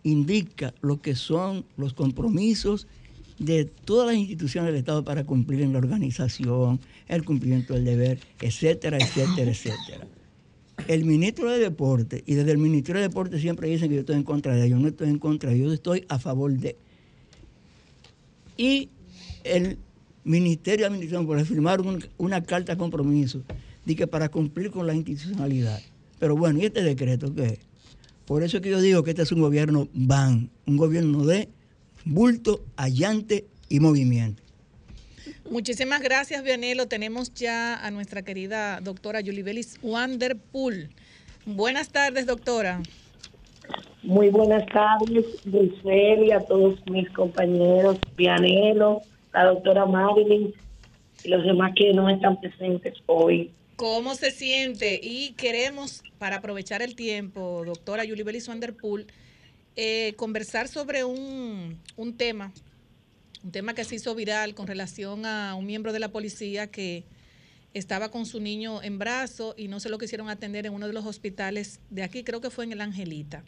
indica lo que son los compromisos de todas las instituciones del Estado para cumplir en la organización, el cumplimiento del deber, etcétera, etcétera, etcétera. El ministro de Deporte, y desde el Ministerio de Deporte siempre dicen que yo estoy en contra de ellos, no estoy en contra de ellos, yo estoy a favor de. Y el Ministerio de Administración por firmar un- una carta de compromiso de que para cumplir con la institucionalidad. Pero bueno, ¿y este decreto qué es? Por eso es que yo digo que este es un gobierno van, un gobierno de bulto, allante y movimiento. Muchísimas gracias, Vianelo. Tenemos ya a nuestra querida doctora Yulibelis Wanderpool. Buenas tardes, doctora. Muy buenas tardes, Giselle y a todos mis compañeros, Pianelo, la doctora Marilyn y los demás que no están presentes hoy. ¿Cómo se siente? Y queremos, para aprovechar el tiempo, doctora Yulibeli Swanderpool, eh, conversar sobre un, un tema, un tema que se hizo viral con relación a un miembro de la policía que estaba con su niño en brazo y no se lo quisieron atender en uno de los hospitales de aquí, creo que fue en el Angelita.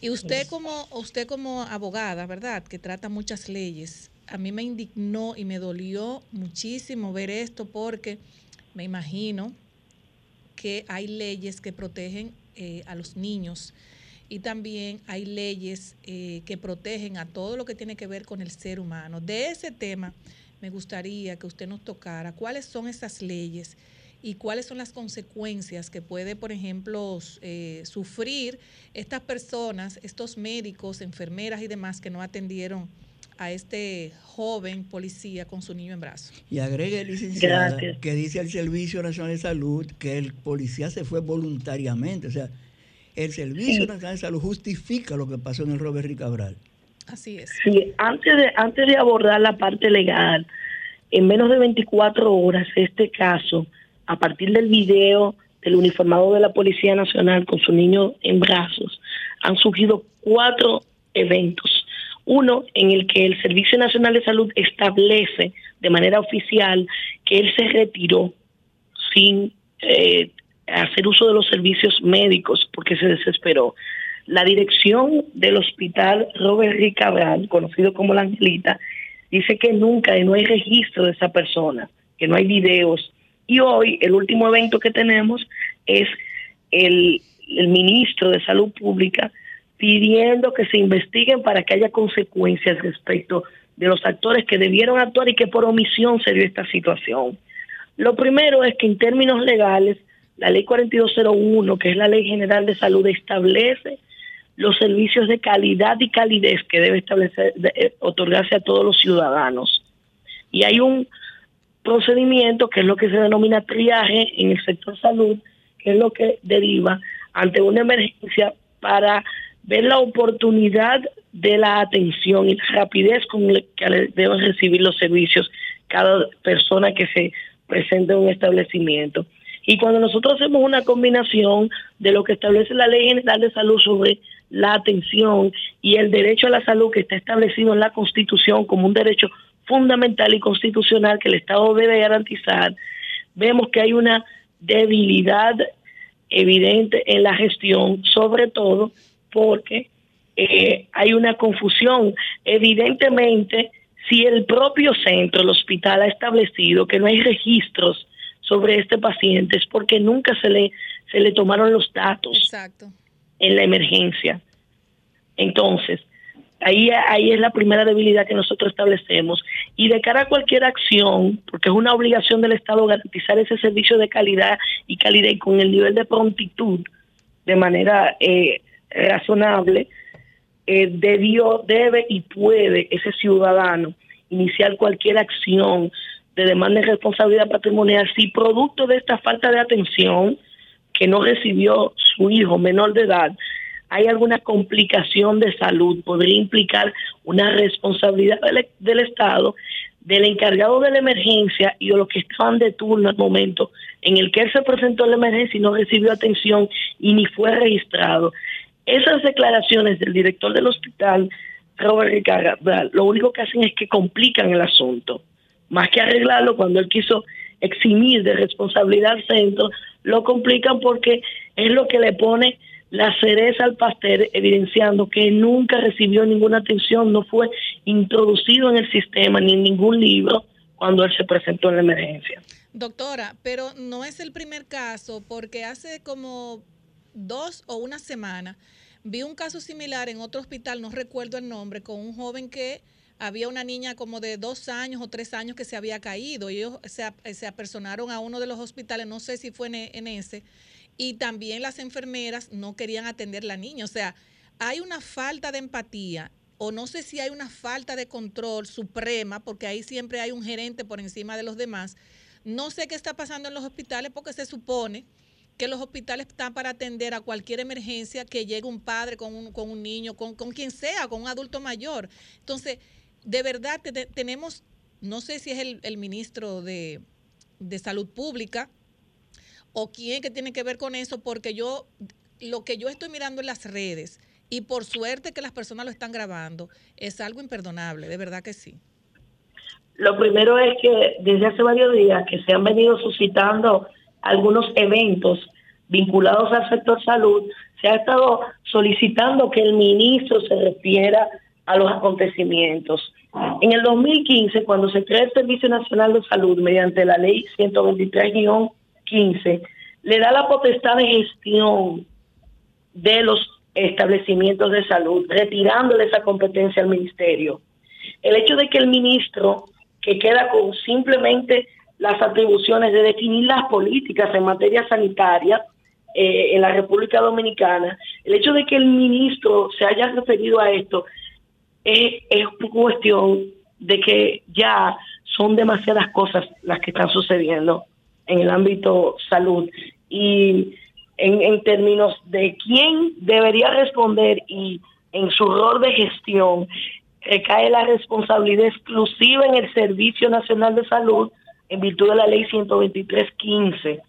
Y usted como, usted como abogada, ¿verdad? Que trata muchas leyes, a mí me indignó y me dolió muchísimo ver esto porque me imagino que hay leyes que protegen eh, a los niños y también hay leyes eh, que protegen a todo lo que tiene que ver con el ser humano. De ese tema me gustaría que usted nos tocara cuáles son esas leyes y cuáles son las consecuencias que puede, por ejemplo, eh, sufrir estas personas, estos médicos, enfermeras y demás que no atendieron a este joven policía con su niño en brazos. Y agregue, licenciada, que dice el Servicio Nacional de Salud que el policía se fue voluntariamente. O sea, el Servicio Nacional de Salud justifica lo que pasó en el Robert Ricabral. Así es. Sí, antes de, antes de abordar la parte legal, en menos de 24 horas este caso, a partir del video del uniformado de la Policía Nacional con su niño en brazos, han surgido cuatro eventos uno, en el que el Servicio Nacional de Salud establece de manera oficial que él se retiró sin eh, hacer uso de los servicios médicos porque se desesperó. La dirección del hospital Robert Ricabral, conocido como la Angelita, dice que nunca no hay registro de esa persona, que no hay videos. Y hoy el último evento que tenemos es el, el ministro de Salud Pública pidiendo que se investiguen para que haya consecuencias respecto de los actores que debieron actuar y que por omisión se dio esta situación. Lo primero es que en términos legales, la ley 4201, que es la ley general de salud, establece los servicios de calidad y calidez que debe establecer, eh, otorgarse a todos los ciudadanos. Y hay un procedimiento que es lo que se denomina triaje en el sector salud, que es lo que deriva ante una emergencia para ver la oportunidad de la atención y la rapidez con la que deben recibir los servicios cada persona que se presente en un establecimiento. Y cuando nosotros hacemos una combinación de lo que establece la Ley General de Salud sobre la atención y el derecho a la salud que está establecido en la Constitución como un derecho fundamental y constitucional que el Estado debe garantizar, vemos que hay una debilidad evidente en la gestión, sobre todo porque eh, hay una confusión. Evidentemente, si el propio centro, el hospital, ha establecido que no hay registros sobre este paciente, es porque nunca se le, se le tomaron los datos en la emergencia. Entonces, ahí, ahí es la primera debilidad que nosotros establecemos. Y de cara a cualquier acción, porque es una obligación del Estado garantizar ese servicio de calidad y calidad y con el nivel de prontitud, de manera eh, razonable, eh, debió, debe y puede ese ciudadano iniciar cualquier acción de demanda de responsabilidad patrimonial si producto de esta falta de atención que no recibió su hijo menor de edad hay alguna complicación de salud, podría implicar una responsabilidad del, Estado, del encargado de la emergencia y de los que estaban de turno al momento en el que él se presentó en la emergencia y no recibió atención y ni fue registrado. Esas declaraciones del director del hospital, Robert Ricardo, lo único que hacen es que complican el asunto. Más que arreglarlo, cuando él quiso eximir de responsabilidad al centro, lo complican porque es lo que le pone la cereza al pastel, evidenciando que nunca recibió ninguna atención, no fue introducido en el sistema ni en ningún libro cuando él se presentó en la emergencia. Doctora, pero no es el primer caso, porque hace como dos o una semana, vi un caso similar en otro hospital, no recuerdo el nombre, con un joven que había una niña como de dos años o tres años que se había caído y ellos se, se apersonaron a uno de los hospitales, no sé si fue en, ese, y también las enfermeras no querían atender la niña. O sea, hay una falta de empatía o no sé si hay una falta de control suprema, porque ahí siempre hay un gerente por encima de los demás. No sé qué está pasando en los hospitales porque se supone que los hospitales están para atender a cualquier emergencia que llegue un padre con un, con un niño, con, con quien sea, con un adulto mayor. Entonces, de verdad te- tenemos, no sé si es el, el ministro de, de Salud Pública o quién que tiene que ver con eso, porque yo, lo que yo estoy mirando en las redes, y por suerte que las personas lo están grabando, es algo imperdonable, de verdad que sí. Lo primero es que desde hace varios días que se han venido suscitando algunos eventos vinculados al sector salud, se ha estado solicitando que el ministro se refiera a los acontecimientos. En el 2015, cuando se crea el Servicio Nacional de Salud mediante la ley 123-15, le da la potestad de gestión de los establecimientos de salud, retirándole esa competencia al ministerio. El hecho de que el ministro, que queda con simplemente las atribuciones de definir las políticas en materia sanitaria eh, en la República Dominicana, el hecho de que el ministro se haya referido a esto es, es cuestión de que ya son demasiadas cosas las que están sucediendo en el ámbito salud. Y en, en términos de quién debería responder y en su rol de gestión recae la responsabilidad exclusiva en el Servicio Nacional de Salud en virtud de la ley 123.15.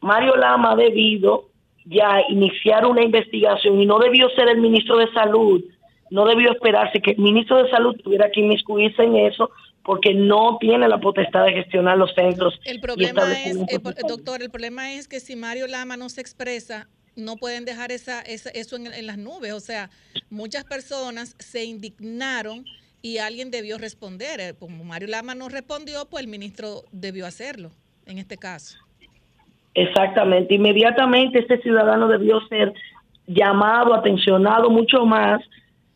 Mario Lama ha debido ya iniciar una investigación y no debió ser el ministro de Salud, no debió esperarse que el ministro de Salud tuviera que inmiscuirse en eso porque no tiene la potestad de gestionar los centros. El problema es, establecimientos eh, doctor, el problema es que si Mario Lama no se expresa, no pueden dejar esa, esa- eso en, en las nubes. O sea, muchas personas se indignaron y alguien debió responder. Eh, Como Mario Lama no respondió, pues el ministro debió hacerlo, en este caso. Exactamente. Inmediatamente este ciudadano debió ser llamado, atencionado mucho más.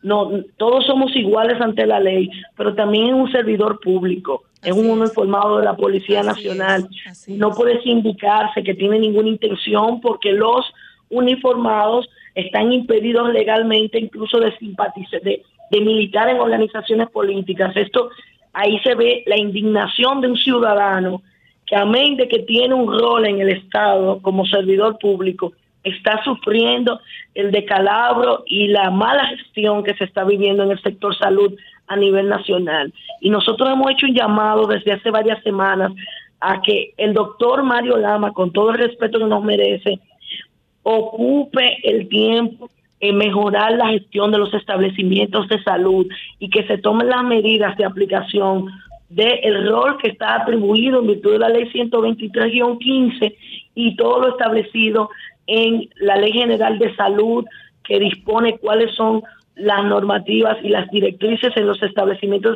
No, todos somos iguales ante la ley, pero también es un servidor público, es un uniformado de la Policía Nacional. No puede indicarse que tiene ninguna intención porque los uniformados están impedidos legalmente incluso de simpatizar, de, de militar en organizaciones políticas. Esto ahí se ve la indignación de un ciudadano que amén de que tiene un rol en el Estado como servidor público, está sufriendo el decalabro y la mala gestión que se está viviendo en el sector salud a nivel nacional. Y nosotros hemos hecho un llamado desde hace varias semanas a que el doctor Mario Lama, con todo el respeto que nos merece, ocupe el tiempo en mejorar la gestión de los establecimientos de salud y que se tomen las medidas de aplicación del rol que está atribuido en virtud de la ley 123-15 y todo lo establecido en la Ley General de Salud que dispone cuáles son las normativas y las directrices en los establecimientos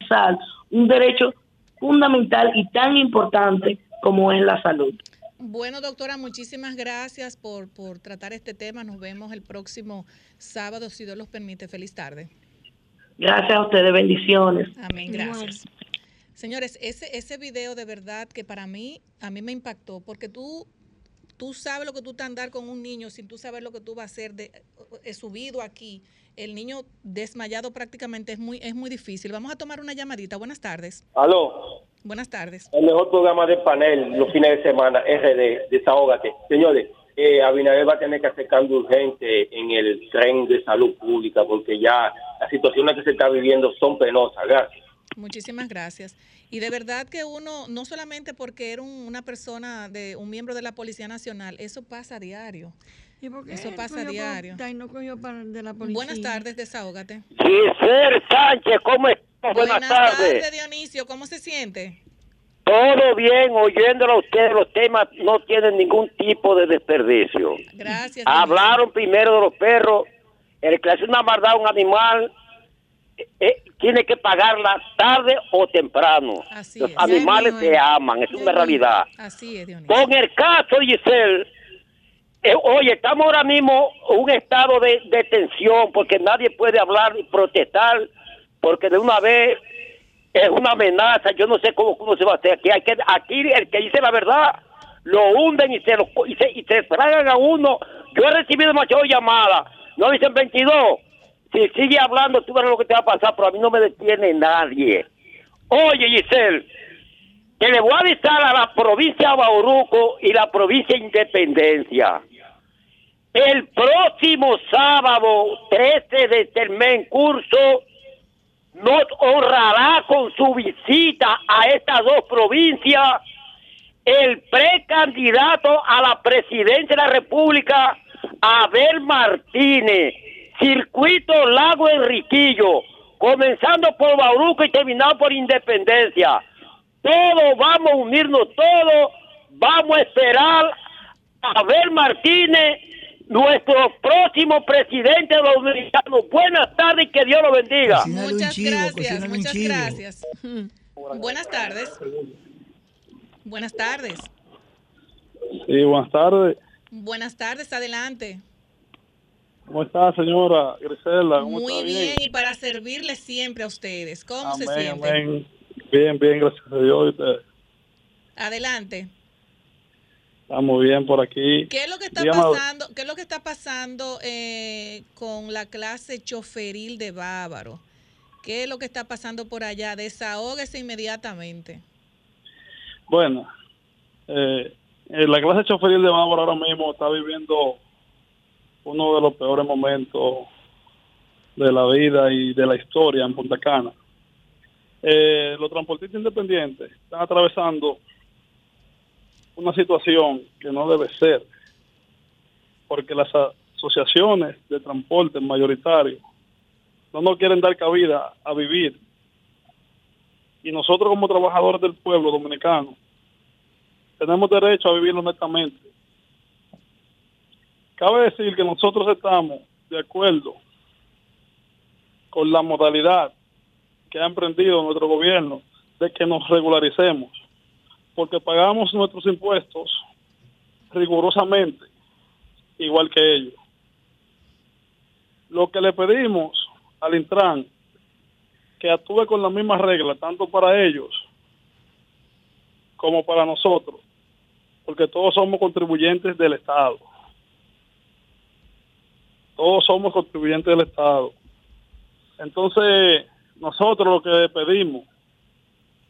de salud, un derecho fundamental y tan importante como es la salud. Bueno, doctora, muchísimas gracias por, por tratar este tema. Nos vemos el próximo sábado, si Dios los permite. Feliz tarde. Gracias a ustedes, bendiciones. Amén, gracias. Señores, ese, ese video de verdad que para mí, a mí me impactó, porque tú, tú sabes lo que tú te andar con un niño sin tú saber lo que tú vas a hacer, de, eh, subido aquí, el niño desmayado prácticamente es muy, es muy difícil. Vamos a tomar una llamadita. Buenas tardes. Aló, Buenas tardes. el mejor programa de panel los fines de semana, RD, desahógate. Señores, eh, Abinader va a tener que hacer cambio urgente en el tren de salud pública porque ya las situaciones que se está viviendo son penosas. Gracias. Muchísimas gracias. Y de verdad que uno, no solamente porque era un- una persona, de un miembro de la Policía Nacional, eso pasa a diario. ¿Y por qué Eso pasa a diario. pauta y no cogió para de la policía? Buenas tardes, desahógate. Giselle Sánchez, ¿cómo estás? Buenas, tardes. Dionisio. ¿Cómo se siente? Todo bien, oyéndolo a ustedes, los temas no tienen ningún tipo de desperdicio. Gracias. Hablaron primero de los perros. El que hace una maldad a un animal eh, eh, tiene que pagarla tarde o temprano. Así los es. animales se aman, es una realidad. Así es, Dionisio. Con el caso, Giselle, eh, oye, estamos ahora mismo en un estado de, de tensión porque nadie puede hablar y protestar porque de una vez es una amenaza. Yo no sé cómo, cómo se va a hacer. Aquí, hay que, aquí el que dice la verdad lo hunden y se, lo, y se, y se tragan a uno. Yo he recibido demasiadas llamadas. No dicen 22. Si sigue hablando, tú verás lo que te va a pasar, pero a mí no me detiene nadie. Oye, Giselle, que le voy a avisar a la provincia de Bauruco y la provincia de Independencia. El próximo sábado 13 de este mes en curso nos honrará con su visita a estas dos provincias el precandidato a la presidencia de la República, Abel Martínez, circuito Lago Enriquillo, comenzando por Bauruco y terminando por Independencia. Todos vamos a unirnos, todos vamos a esperar a Abel Martínez, nuestro próximo presidente dominicano. Buenas tardes y que Dios lo bendiga. Muchas gracias, muchas gracias. *laughs* Buenas tardes. Buenas tardes. Sí, buenas tardes. Buenas tardes, adelante. ¿Cómo está, señora Grisela? ¿Cómo Muy está? bien, y para servirle siempre a ustedes. ¿Cómo se siente? amén. Bien, bien, gracias a Dios. Adelante. Estamos bien por aquí. ¿Qué es lo que está Dígame, pasando? ¿Qué es lo que está pasando eh, con la clase choferil de Bávaro? ¿Qué es lo que está pasando por allá? Desahógese inmediatamente. Bueno, eh, eh, la clase choferil de Bávaro ahora mismo está viviendo uno de los peores momentos de la vida y de la historia en Punta Cana. Eh, los transportistas independientes están atravesando una situación que no debe ser, porque las asociaciones de transporte mayoritarios no nos quieren dar cabida a vivir. Y nosotros como trabajadores del pueblo dominicano tenemos derecho a vivir honestamente. Cabe decir que nosotros estamos de acuerdo con la modalidad que ha emprendido nuestro gobierno de que nos regularicemos, porque pagamos nuestros impuestos rigurosamente, igual que ellos. Lo que le pedimos al Intran, que actúe con las mismas reglas, tanto para ellos como para nosotros, porque todos somos contribuyentes del Estado. Todos somos contribuyentes del Estado. Entonces, nosotros lo que pedimos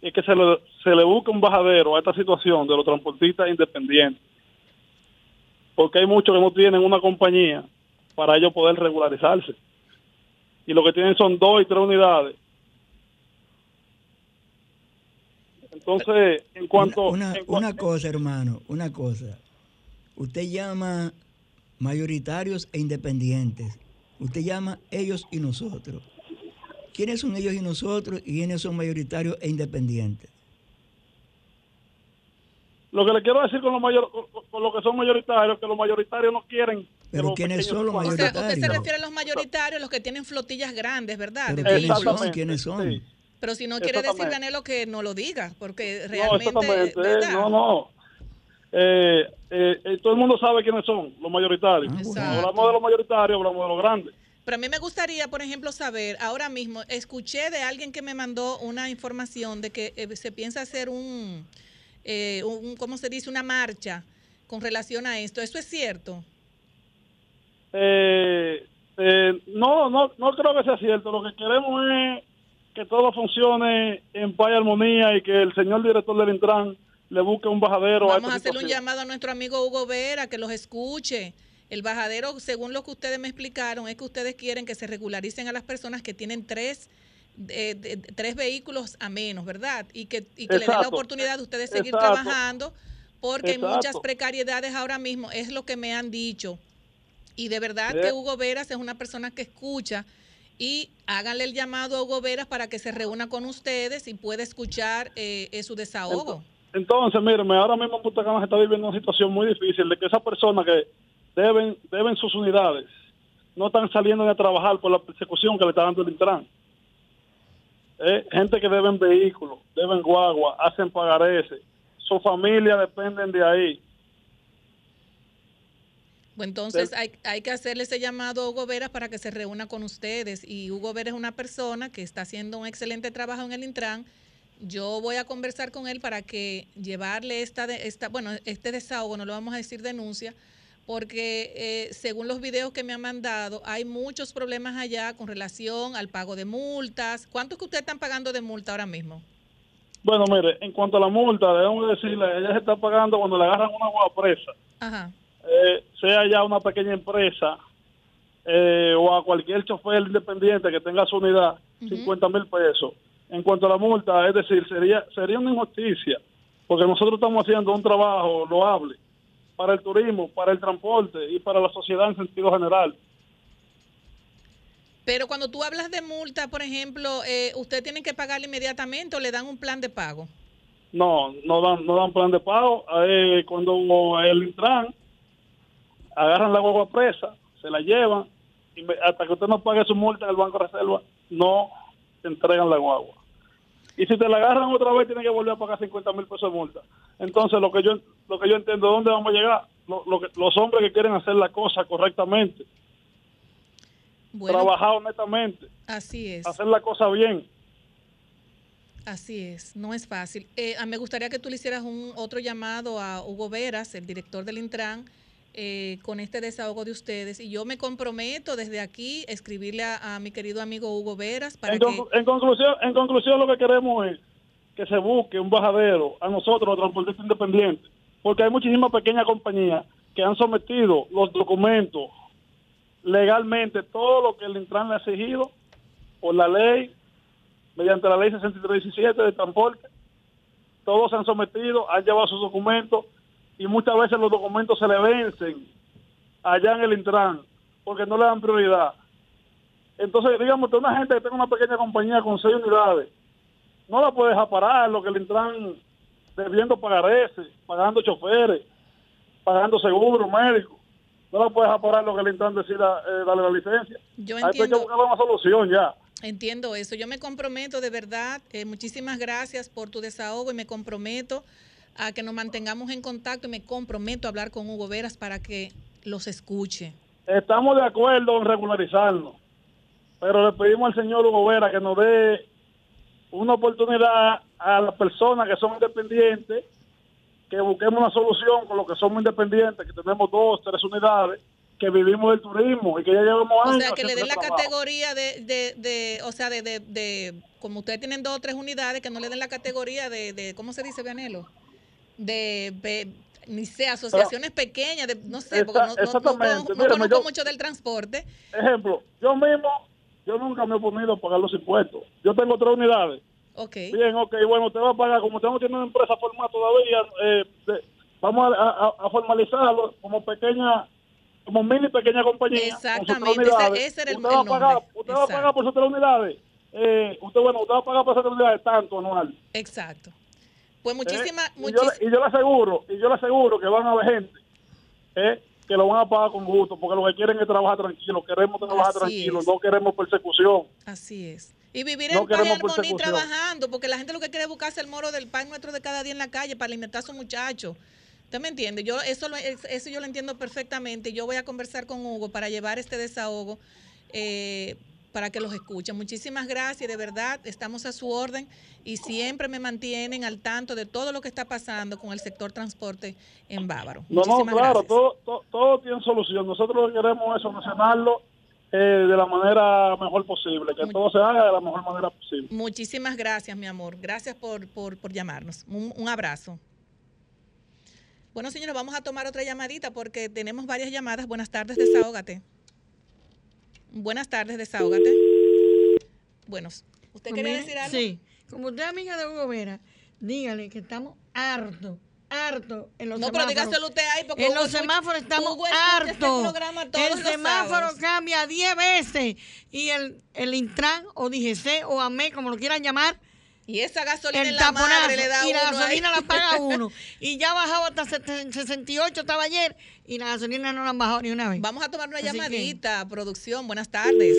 es que se le, se le busque un bajadero a esta situación de los transportistas independientes. Porque hay muchos que no tienen una compañía para ellos poder regularizarse. Y lo que tienen son dos y tres unidades. Entonces, en cuanto... Una, en cua- una cosa, hermano, una cosa. Usted llama mayoritarios e independientes. Usted llama ellos y nosotros. ¿Quiénes son ellos y nosotros y quiénes son mayoritarios e independientes? Lo que le quiero decir con, los mayor, con, con lo que son mayoritarios, que los mayoritarios no quieren... que Pero los ¿quiénes son los puedan- O sea, usted se mayoritarios? refiere a los mayoritarios, los que tienen flotillas grandes, ¿verdad? Pero De ¿quiénes son? vehículos. ¿Quiénes son? Pero si no quiere decir. Danilo, que no lo diga, porque No, realmente... ¿verdad? No, no. Eh, eh, eh, todo el mundo sabe quiénes son los mayoritarios. Exacto. Cuando hablamos de los mayoritarios, hablamos de los grandes. Pero a mí me gustaría, por ejemplo, saber, ahora mismo, escuché de alguien que me mandó una información de que eh, se piensa hacer un, eh, un, ¿cómo se dice? Una marcha con relación a esto. ¿Eso es cierto? Eh, eh, no, no, no creo que sea cierto. Lo que queremos es que todo funcione en paz y armonía y que el señor director del Intran le busque un bajadero a Vamos esta a hacerle un llamado a nuestro amigo Hugo Vera que los escuche. El bajadero, según lo que ustedes me explicaron, es que ustedes quieren que se regularicen a las personas que tienen tres, eh, de- tres vehículos a menos, ¿verdad? Y que, y que le den la oportunidad de ustedes seguir Exacto. trabajando porque hay muchas precariedades ahora mismo, es lo que me han dicho. Y de verdad Sí. que Hugo Veras es una persona que escucha y háganle el llamado a Hugo Veras para que se reúna con ustedes y pueda escuchar eh, eh, su desahogo. Entonces, míreme, ahora mismo en Punta Cana se está viviendo una situación muy difícil de que esas personas que deben deben sus unidades no están saliendo a trabajar por la persecución que le está dando el Intran. Eh, gente que deben vehículos, deben guagua, hacen pagareces, su familia dependen de ahí. Pues entonces hay, hay que hacerle ese llamado a Hugo Veras para que se reúna con ustedes. Y Hugo Veras es una persona que está haciendo un excelente trabajo en el Intran. Yo voy a conversar con él para que llevarle esta, esta bueno, este desahogo, no lo vamos a decir denuncia, porque eh, según los videos que me han mandado, hay muchos problemas allá con relación al pago de multas. ¿Cuánto es que ustedes están pagando de multa ahora mismo? Bueno, mire, en cuanto a la multa, debemos decirle, ella se está pagando cuando le agarran una agua presa, Ajá. eh, sea ya una pequeña empresa eh, o a cualquier chofer independiente que tenga su unidad, 50 mil pesos. En cuanto a la multa, es decir, sería sería una injusticia, porque nosotros estamos haciendo un trabajo loable para el turismo, para el transporte y para la sociedad en sentido general. Pero cuando tú hablas de multa, por ejemplo, eh, ¿usted tiene que pagarle inmediatamente o le dan un plan de pago? No, no dan, no dan plan de pago. Eh, cuando el Intran agarran la guagua presa, se la llevan, y hasta que usted no pague su multa en el Banco de Reserva, no entregan la guagua. Y si te la agarran otra vez, tienen que volver a pagar 50 mil pesos de multa. Entonces, lo que yo lo que yo entiendo, ¿dónde vamos a llegar? Lo- lo que- los hombres que quieren hacer la cosa correctamente, Bueno, trabajar honestamente, así es. hacer la cosa bien. Así es, no es fácil. Eh, ah, me gustaría que tú le hicieras un otro llamado a Hugo Veras, el director del Intran, eh, con este desahogo de ustedes. Y yo me comprometo desde aquí a escribirle a, a mi querido amigo Hugo Veras para En, que... en conclusión, en conclusión, lo que queremos es que se busque un bajadero a nosotros, los transportistas independientes, porque hay muchísimas pequeñas compañías que han sometido los documentos legalmente, todo lo que el Intran le ha exigido por la ley, mediante la ley 6317 de transporte, todos se han sometido, han llevado sus documentos y muchas veces los documentos se le vencen allá en el Intran porque no le dan prioridad. Entonces, digamos que una gente que tenga una pequeña compañía con seis unidades, no la puede dejar parar, lo que le entran debiendo pagar ese, pagando choferes, pagando seguro, médico. No la puede dejar parar lo que le entran decida eh, darle la licencia. Yo Hay que entiendo- buscar una solución ya. Entiendo eso. Yo me comprometo de verdad. eh, muchísimas gracias por tu desahogo y me comprometo a que nos mantengamos en contacto y me comprometo a hablar con Hugo Veras para que los escuche. Estamos de acuerdo en regularizarnos, pero le pedimos al señor Hugo Vera que nos dé una oportunidad a las personas que son independientes, que busquemos una solución con los que somos independientes, que tenemos dos, tres unidades, que vivimos del turismo y que ya llevamos O años. sea, que le den la trabajo. categoría de, de, de o sea, de, de, de- como ustedes tienen dos o tres unidades, que no le den la categoría de, de ¿cómo se dice, Vianelo? De, de- ni sé, asociaciones pequeñas, de, no sé, porque no, no- no, conozco- no Mírame, conozco yo- mucho del transporte. Ejemplo, yo mismo, yo nunca me he oponido a pagar los impuestos. Yo tengo tres unidades. Ok. Bien, ok, bueno, usted va a pagar, como no tiene una empresa formada todavía, eh, de- vamos a, a- a formalizarlo como pequeña, como mini pequeña compañía. Exactamente, ese- era el- usted va pagar, usted va a pagar por sus tres unidades. Eh, usted, bueno, usted va a pagar por esas tres unidades tanto anual. Exacto. Pues muchísimas, Eh, y, yo, le- y yo le aseguro, y yo le aseguro que van a haber gente eh, que lo van a pagar con gusto, porque lo que quieren es trabajar tranquilo, queremos trabajar Así tranquilo, es. no queremos persecución. Así es. Y vivir No en paz y armonía trabajando, porque la gente lo que quiere es buscarse el moro del pan nuestro de cada día en la calle para alimentar a sus muchachos. ¿Usted me entiende? Yo eso, lo- es- eso yo lo entiendo perfectamente. Yo voy a conversar con Hugo para llevar este desahogo eh, para que los escuchen. Muchísimas gracias, de verdad, estamos a su orden y siempre me mantienen al tanto de todo lo que está pasando con el sector transporte en Bávaro. No, no, claro, todo, todo, todo tiene solución. Nosotros lo que queremos es solucionarlo eh, de la manera mejor posible, que todo se haga de la mejor manera posible. Muchísimas gracias, mi amor. Gracias por, por, por llamarnos. Un, un abrazo. Bueno, señores, vamos a tomar otra llamadita porque tenemos varias llamadas. Buenas tardes, desahógate. Buenas tardes, desahógate. Bueno, ¿usted Pues quería mire, decir algo? Sí, como usted es amiga de Hugo Vera, dígale que estamos hartos, hartos en los No, pero semáforos. dígaselo usted ahí, porque En Hugo los semáforos estamos este hartos. todos el los semáforo sábados. cambia 10 veces y el, el Intran o DGC o AME, como lo quieran llamar, Y esa gasolina el en la madre le da y la uno gasolina ahí. la paga *laughs* uno. Y ya ha bajado hasta seten- 68 estaba ayer y la gasolina no la han bajado ni una vez. Vamos a tomar una Así que- llamadita, producción. Buenas tardes.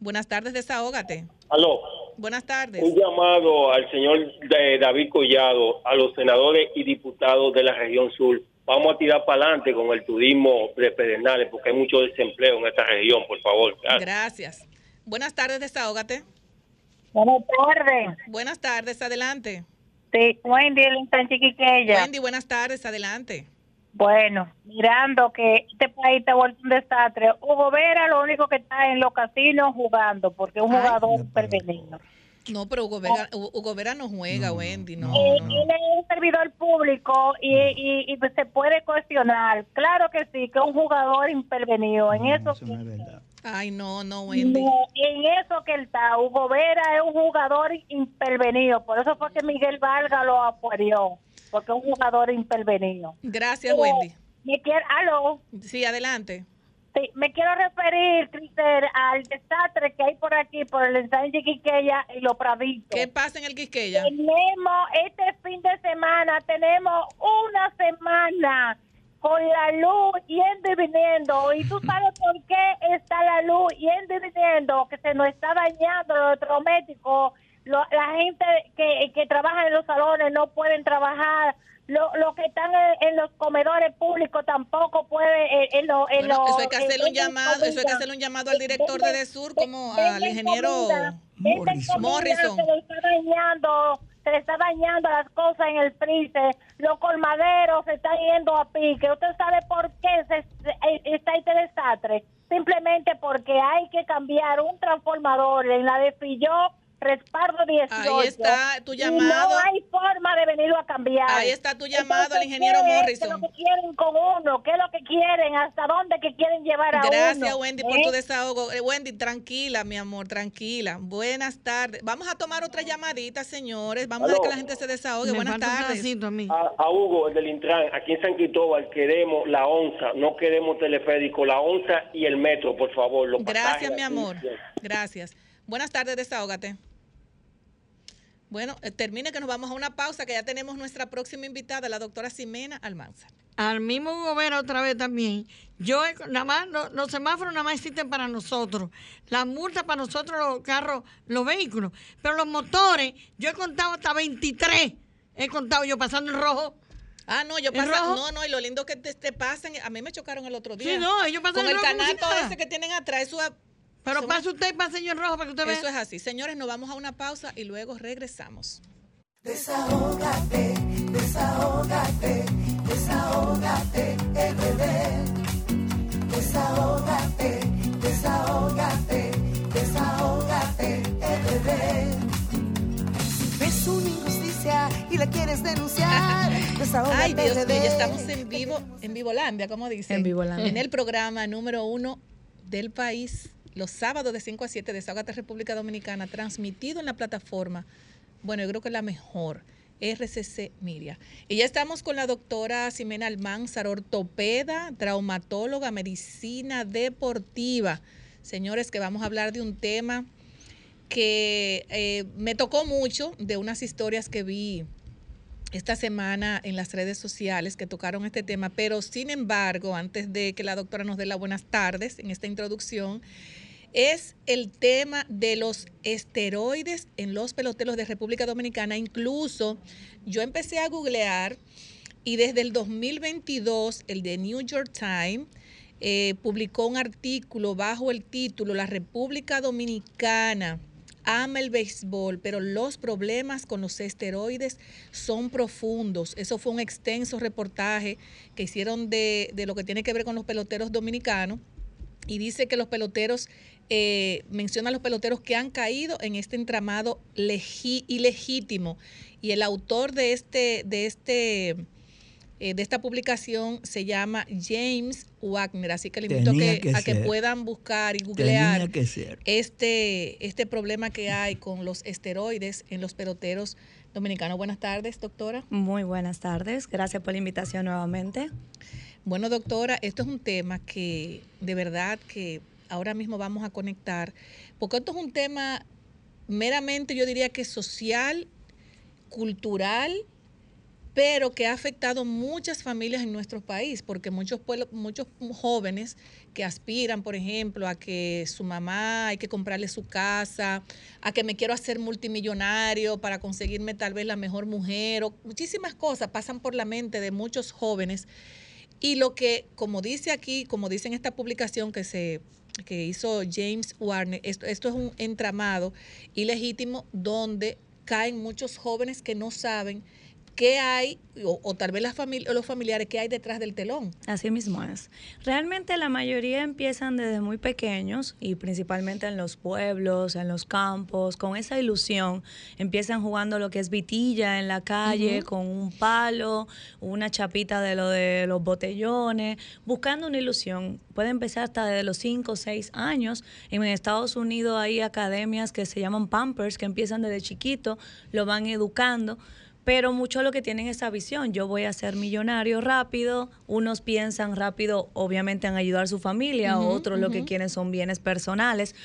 Buenas tardes, desahógate. Aló. Buenas tardes. Un llamado al señor de David Collado, a los senadores y diputados de la región sur. Vamos a tirar para adelante con el turismo de Pedernales porque hay mucho desempleo en esta región, por favor. Gracias. Gracias. Buenas tardes, desahógate. Buenas tardes. Buenas tardes, adelante. Sí, Wendy, el tan chiquiqueya. Wendy, buenas tardes, adelante. Bueno, mirando que este país está vuelto un desastre. Hugo Vera lo único que está en los casinos jugando, porque es un Ay. jugador pervertido. No, pero Hugo Vera, Hugo Vera no juega, Wendy, no. Eh, no. Él es un servidor público y, y, y se puede cuestionar. Claro que sí, que es un jugador intervenido. En eso, Ay, no, no, Wendy. no, en eso que él está. Hugo Vera es un jugador intervenido. Por eso fue que Miguel Vargas lo apoyó. Porque es un jugador intervenido. Gracias, Pero Wendy. Me quiero, aló. Sí, adelante. Sí, me quiero referir, Crister, al desastre que hay por aquí, por el ensanche de Quiqueya y los Praditos. ¿Qué pasa en el Quisqueya? Tenemos este fin de semana, tenemos una semana con la luz yendo y viniendo. Y tú sabes por qué está la luz yendo y viniendo, que se nos está dañando los electrodomésticos. Lo- la gente que, que trabaja en los salones no pueden trabajar. Lo- Los que están en, en los comedores públicos tampoco pueden. En, en lo- en Bueno, lo- eso hay que hacerle un llamado, eso hay que hacerle un llamado al director de Desur como al ingeniero comida, comida, Morrison. Se le está dañando, se está dañando las cosas en el freezer. Los colmaderos se están yendo a pique. ¿Usted sabe por qué se, se- está este desastre? Simplemente porque hay que cambiar un transformador en la de Filló, respaldo 18. Ahí está tu Y llamado. no hay forma de venirlo a cambiar. Ahí está tu llamado al ingeniero ¿qué Morrison. ¿Qué es lo que quieren con uno? ¿Qué es lo que quieren? ¿Hasta dónde que quieren llevar a uno? Gracias, Wendy, por ¿Eh? tu desahogo. Eh, Wendy, tranquila, mi amor, tranquila. Buenas tardes. Vamos a tomar otra llamadita, señores. Vamos a ver que la gente se desahogue. Buenas tardes. A, a Hugo, el del Intran, aquí en San Cristóbal, queremos la onza, no queremos teleférico, la onza y el metro, por favor. los Gracias, pasajes mi amor. Gracias. Buenas tardes, desahógate. Bueno, eh, termine que nos vamos a una pausa, que ya tenemos nuestra próxima invitada, la doctora Ximena Almanza. Al mismo Vera otra vez también. Yo, he- nada más, lo- los semáforos nada más existen para nosotros. Las multas para nosotros, los carros, los vehículos. Pero los motores, yo he contado hasta 23. He contado yo pasando el rojo. Ah, no, yo ¿El pasa, rojo? no, no, y lo lindo que te, te pasen, a mí me chocaron el otro día. Sí, no, ellos pasan Con el el nada. ese que tienen atrás, eso es- Pero eso pase usted y pase en rojo para que usted vea. Eso es así. Señores, nos vamos a una pausa y luego regresamos. Desahógate, desahógate, desahógate, RD. Desahógate, desahógate, desahógate, RD. Si ves una injusticia y la quieres denunciar, *laughs* desahógate, Ay, Dios mío, ya estamos en vivo, en Vivolandia, como dicen. En Vivolandia. En el programa número uno del país, los sábados de 5 a 7 de Desahógate República Dominicana, transmitido en la plataforma, bueno, yo creo que es la mejor, RCC Miria. Y ya estamos con la doctora Ximena Almanzar, ortopeda, traumatóloga, medicina deportiva. Señores, que vamos a hablar de un tema que eh, me tocó mucho de unas historias que vi esta semana en las redes sociales que tocaron este tema, pero sin embargo, antes de que la doctora nos dé las buenas tardes en esta introducción, es el tema de los esteroides en los peloteros de República Dominicana. Incluso yo empecé a googlear y desde el 2022 el de New York Times eh, publicó un artículo bajo el título La República Dominicana ama el béisbol, pero los problemas con los esteroides son profundos. Eso fue un extenso reportaje que hicieron de, de lo que tiene que ver con los peloteros dominicanos y dice que los peloteros, eh, menciona a los peloteros que han caído en este entramado legi- ilegítimo. Y el autor de este, de este, eh, de esta publicación se llama James Wagner. Así que le invito a que, que a que puedan buscar y googlear Tenía que ser. este, este problema que hay con los esteroides en los peloteros dominicanos. Buenas tardes, doctora. Muy buenas tardes. Gracias por la invitación nuevamente. Bueno, doctora, esto es un tema que de verdad que ahora mismo vamos a conectar, porque esto es un tema meramente, yo diría que social, cultural, pero que ha afectado muchas familias en nuestro país, porque muchos pueblos, muchos jóvenes que aspiran, por ejemplo, a que su mamá hay que comprarle su casa, a que me quiero hacer multimillonario para conseguirme tal vez la mejor mujer, o muchísimas cosas pasan por la mente de muchos jóvenes. Y lo que, como dice aquí, como dice en esta publicación que se que hizo James Warner, esto, esto es un entramado ilegítimo donde caen muchos jóvenes que no saben qué hay, o, o tal vez las los familiares, qué hay detrás del telón. Así mismo es. Realmente la mayoría empiezan desde muy pequeños y principalmente en los pueblos, en los campos, con esa ilusión. Empiezan jugando lo que es vitilla en la calle, con un palo, una chapita de lo de los botellones, buscando una ilusión. Puede empezar hasta desde los 5 o 6 años. En Estados Unidos hay academias que se llaman Pampers, que empiezan desde chiquito, lo van educando. Pero muchos lo que tienen esa visión, yo voy a ser millonario rápido, unos piensan rápido obviamente en ayudar a su familia, otros lo que quieren son bienes personales.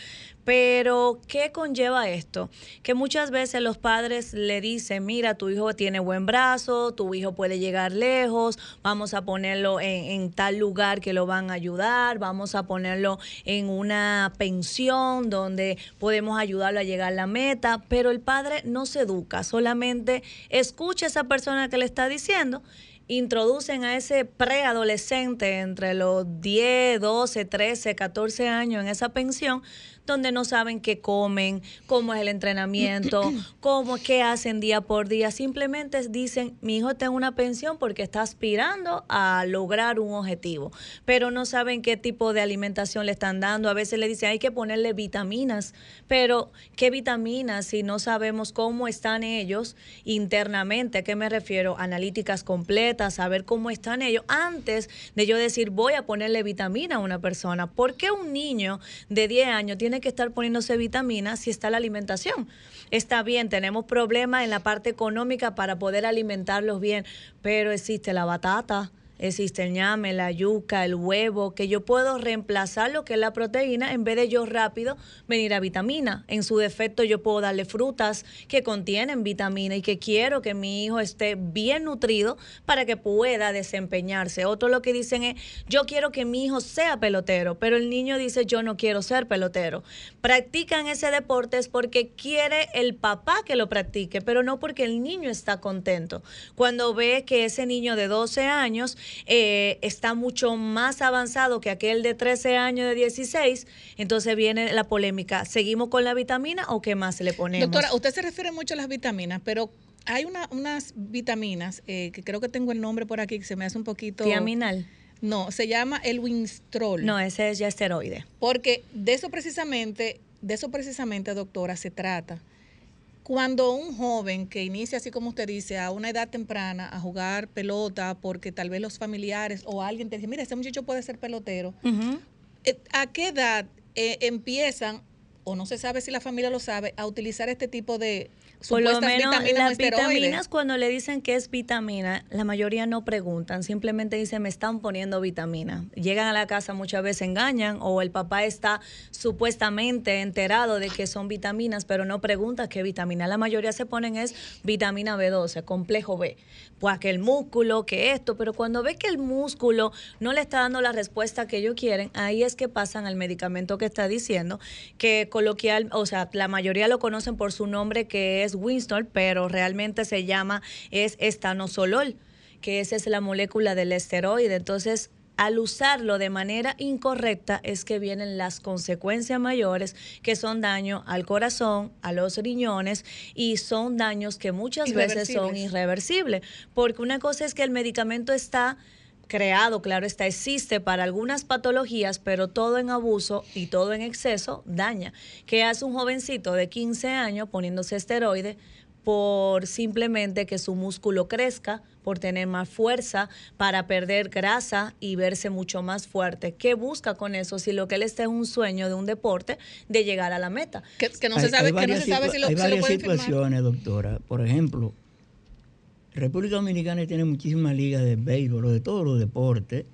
Pero, ¿qué conlleva esto? Que muchas veces los padres le dicen, mira, tu hijo tiene buen brazo, tu hijo puede llegar lejos, vamos a ponerlo en, en tal lugar que lo van a ayudar, vamos a ponerlo en una pensión donde podemos ayudarlo a llegar a la meta, pero el padre no se educa, solamente escucha a esa persona que le está diciendo introducen a ese preadolescente entre los 10, 12, 13, 14 años en esa pensión donde no saben qué comen, cómo es el entrenamiento, *clears throat* cómo qué hacen día por día, simplemente dicen, "Mi hijo en una pensión porque está aspirando a lograr un objetivo", pero no saben qué tipo de alimentación le están dando, a veces le dicen, "Hay que ponerle vitaminas", pero ¿qué vitaminas si no sabemos cómo están ellos internamente? ¿A qué me refiero? Analíticas completas, saber cómo están ellos antes de yo decir, voy a ponerle vitamina a una persona. ¿Por qué un niño de 10 años tiene que estar poniéndose vitamina si está la alimentación? Está bien, tenemos problemas en la parte económica para poder alimentarlos bien, pero existe la batata. Existe el ñame, la yuca, el huevo, que yo puedo reemplazar lo que es la proteína en vez de yo rápido venir a vitamina. En su defecto yo puedo darle frutas que contienen vitamina y que quiero que mi hijo esté bien nutrido para que pueda desempeñarse. Otro lo que dicen es, yo quiero que mi hijo sea pelotero, pero el niño dice, yo no quiero ser pelotero. Practican ese deporte es porque quiere el papá que lo practique, pero no porque el niño está contento. Cuando ve que ese niño de 12 años eh, está mucho más avanzado que aquel de 13 años, de 16, entonces viene la polémica. ¿Seguimos con la vitamina o qué más le ponemos? Doctora, usted se refiere mucho a las vitaminas, pero hay una, unas vitaminas eh, que creo que tengo el nombre por aquí que se me hace un poquito. Tiaminal. No, se llama el Winstrol. No, ese es ya esteroide. Porque de eso precisamente, de eso precisamente, doctora, se trata. Cuando un joven que inicia, así como usted dice, a una edad temprana a jugar pelota, porque tal vez los familiares o alguien te dice, mira, ese muchacho puede ser pelotero, eh, ¿a qué edad eh, empiezan, o no se sabe si la familia lo sabe, a utilizar este tipo de Por lo menos vitaminas las vitaminas cuando le dicen que es vitamina, la mayoría no preguntan, simplemente dicen me están poniendo vitamina. Llegan a la casa muchas veces engañan o el papá está supuestamente enterado de que son vitaminas, pero no pregunta qué vitamina. La mayoría se ponen es vitamina B12, complejo B, pues que el músculo, que esto, pero cuando ve que el músculo no le está dando la respuesta que ellos quieren, ahí es que pasan al medicamento que está diciendo, que coloquial, o sea, la mayoría lo conocen por su nombre que es Winston, pero realmente se llama es estanosolol, que esa es la molécula del esteroide. Entonces, al usarlo de manera incorrecta es que vienen las consecuencias mayores, que son daño al corazón, a los riñones y son daños que muchas veces son irreversibles. Porque una cosa es que el medicamento está creado, claro está, existe para algunas patologías, pero todo en abuso y todo en exceso daña. ¿Qué hace un jovencito de 15 años poniéndose esteroide? por simplemente que su músculo crezca, por tener más fuerza, para perder grasa y verse mucho más fuerte. ¿Qué busca con eso si lo que él está es un sueño de un deporte de llegar a la meta? Que, que no Hay- se sabe, que no se sabe si lo, hay si lo varias firmar. situaciones, doctora. Por ejemplo, República Dominicana tiene muchísimas ligas de béisbol de todos los deportes.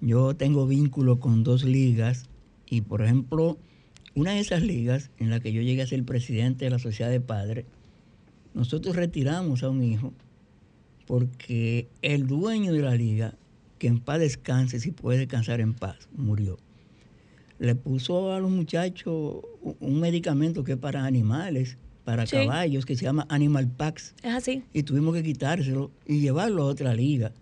Yo tengo vínculo con dos ligas y, por ejemplo, una de esas ligas en la que yo llegué a ser presidente de la sociedad de padres, nosotros retiramos a un hijo porque el dueño de la liga, que en paz descanse, si puede descansar en paz, murió. Le puso a los muchachos un medicamento que es para animales, para Sí. caballos, que se llama Animal Pax. Es así. Y tuvimos que quitárselo y llevarlo a otra liga.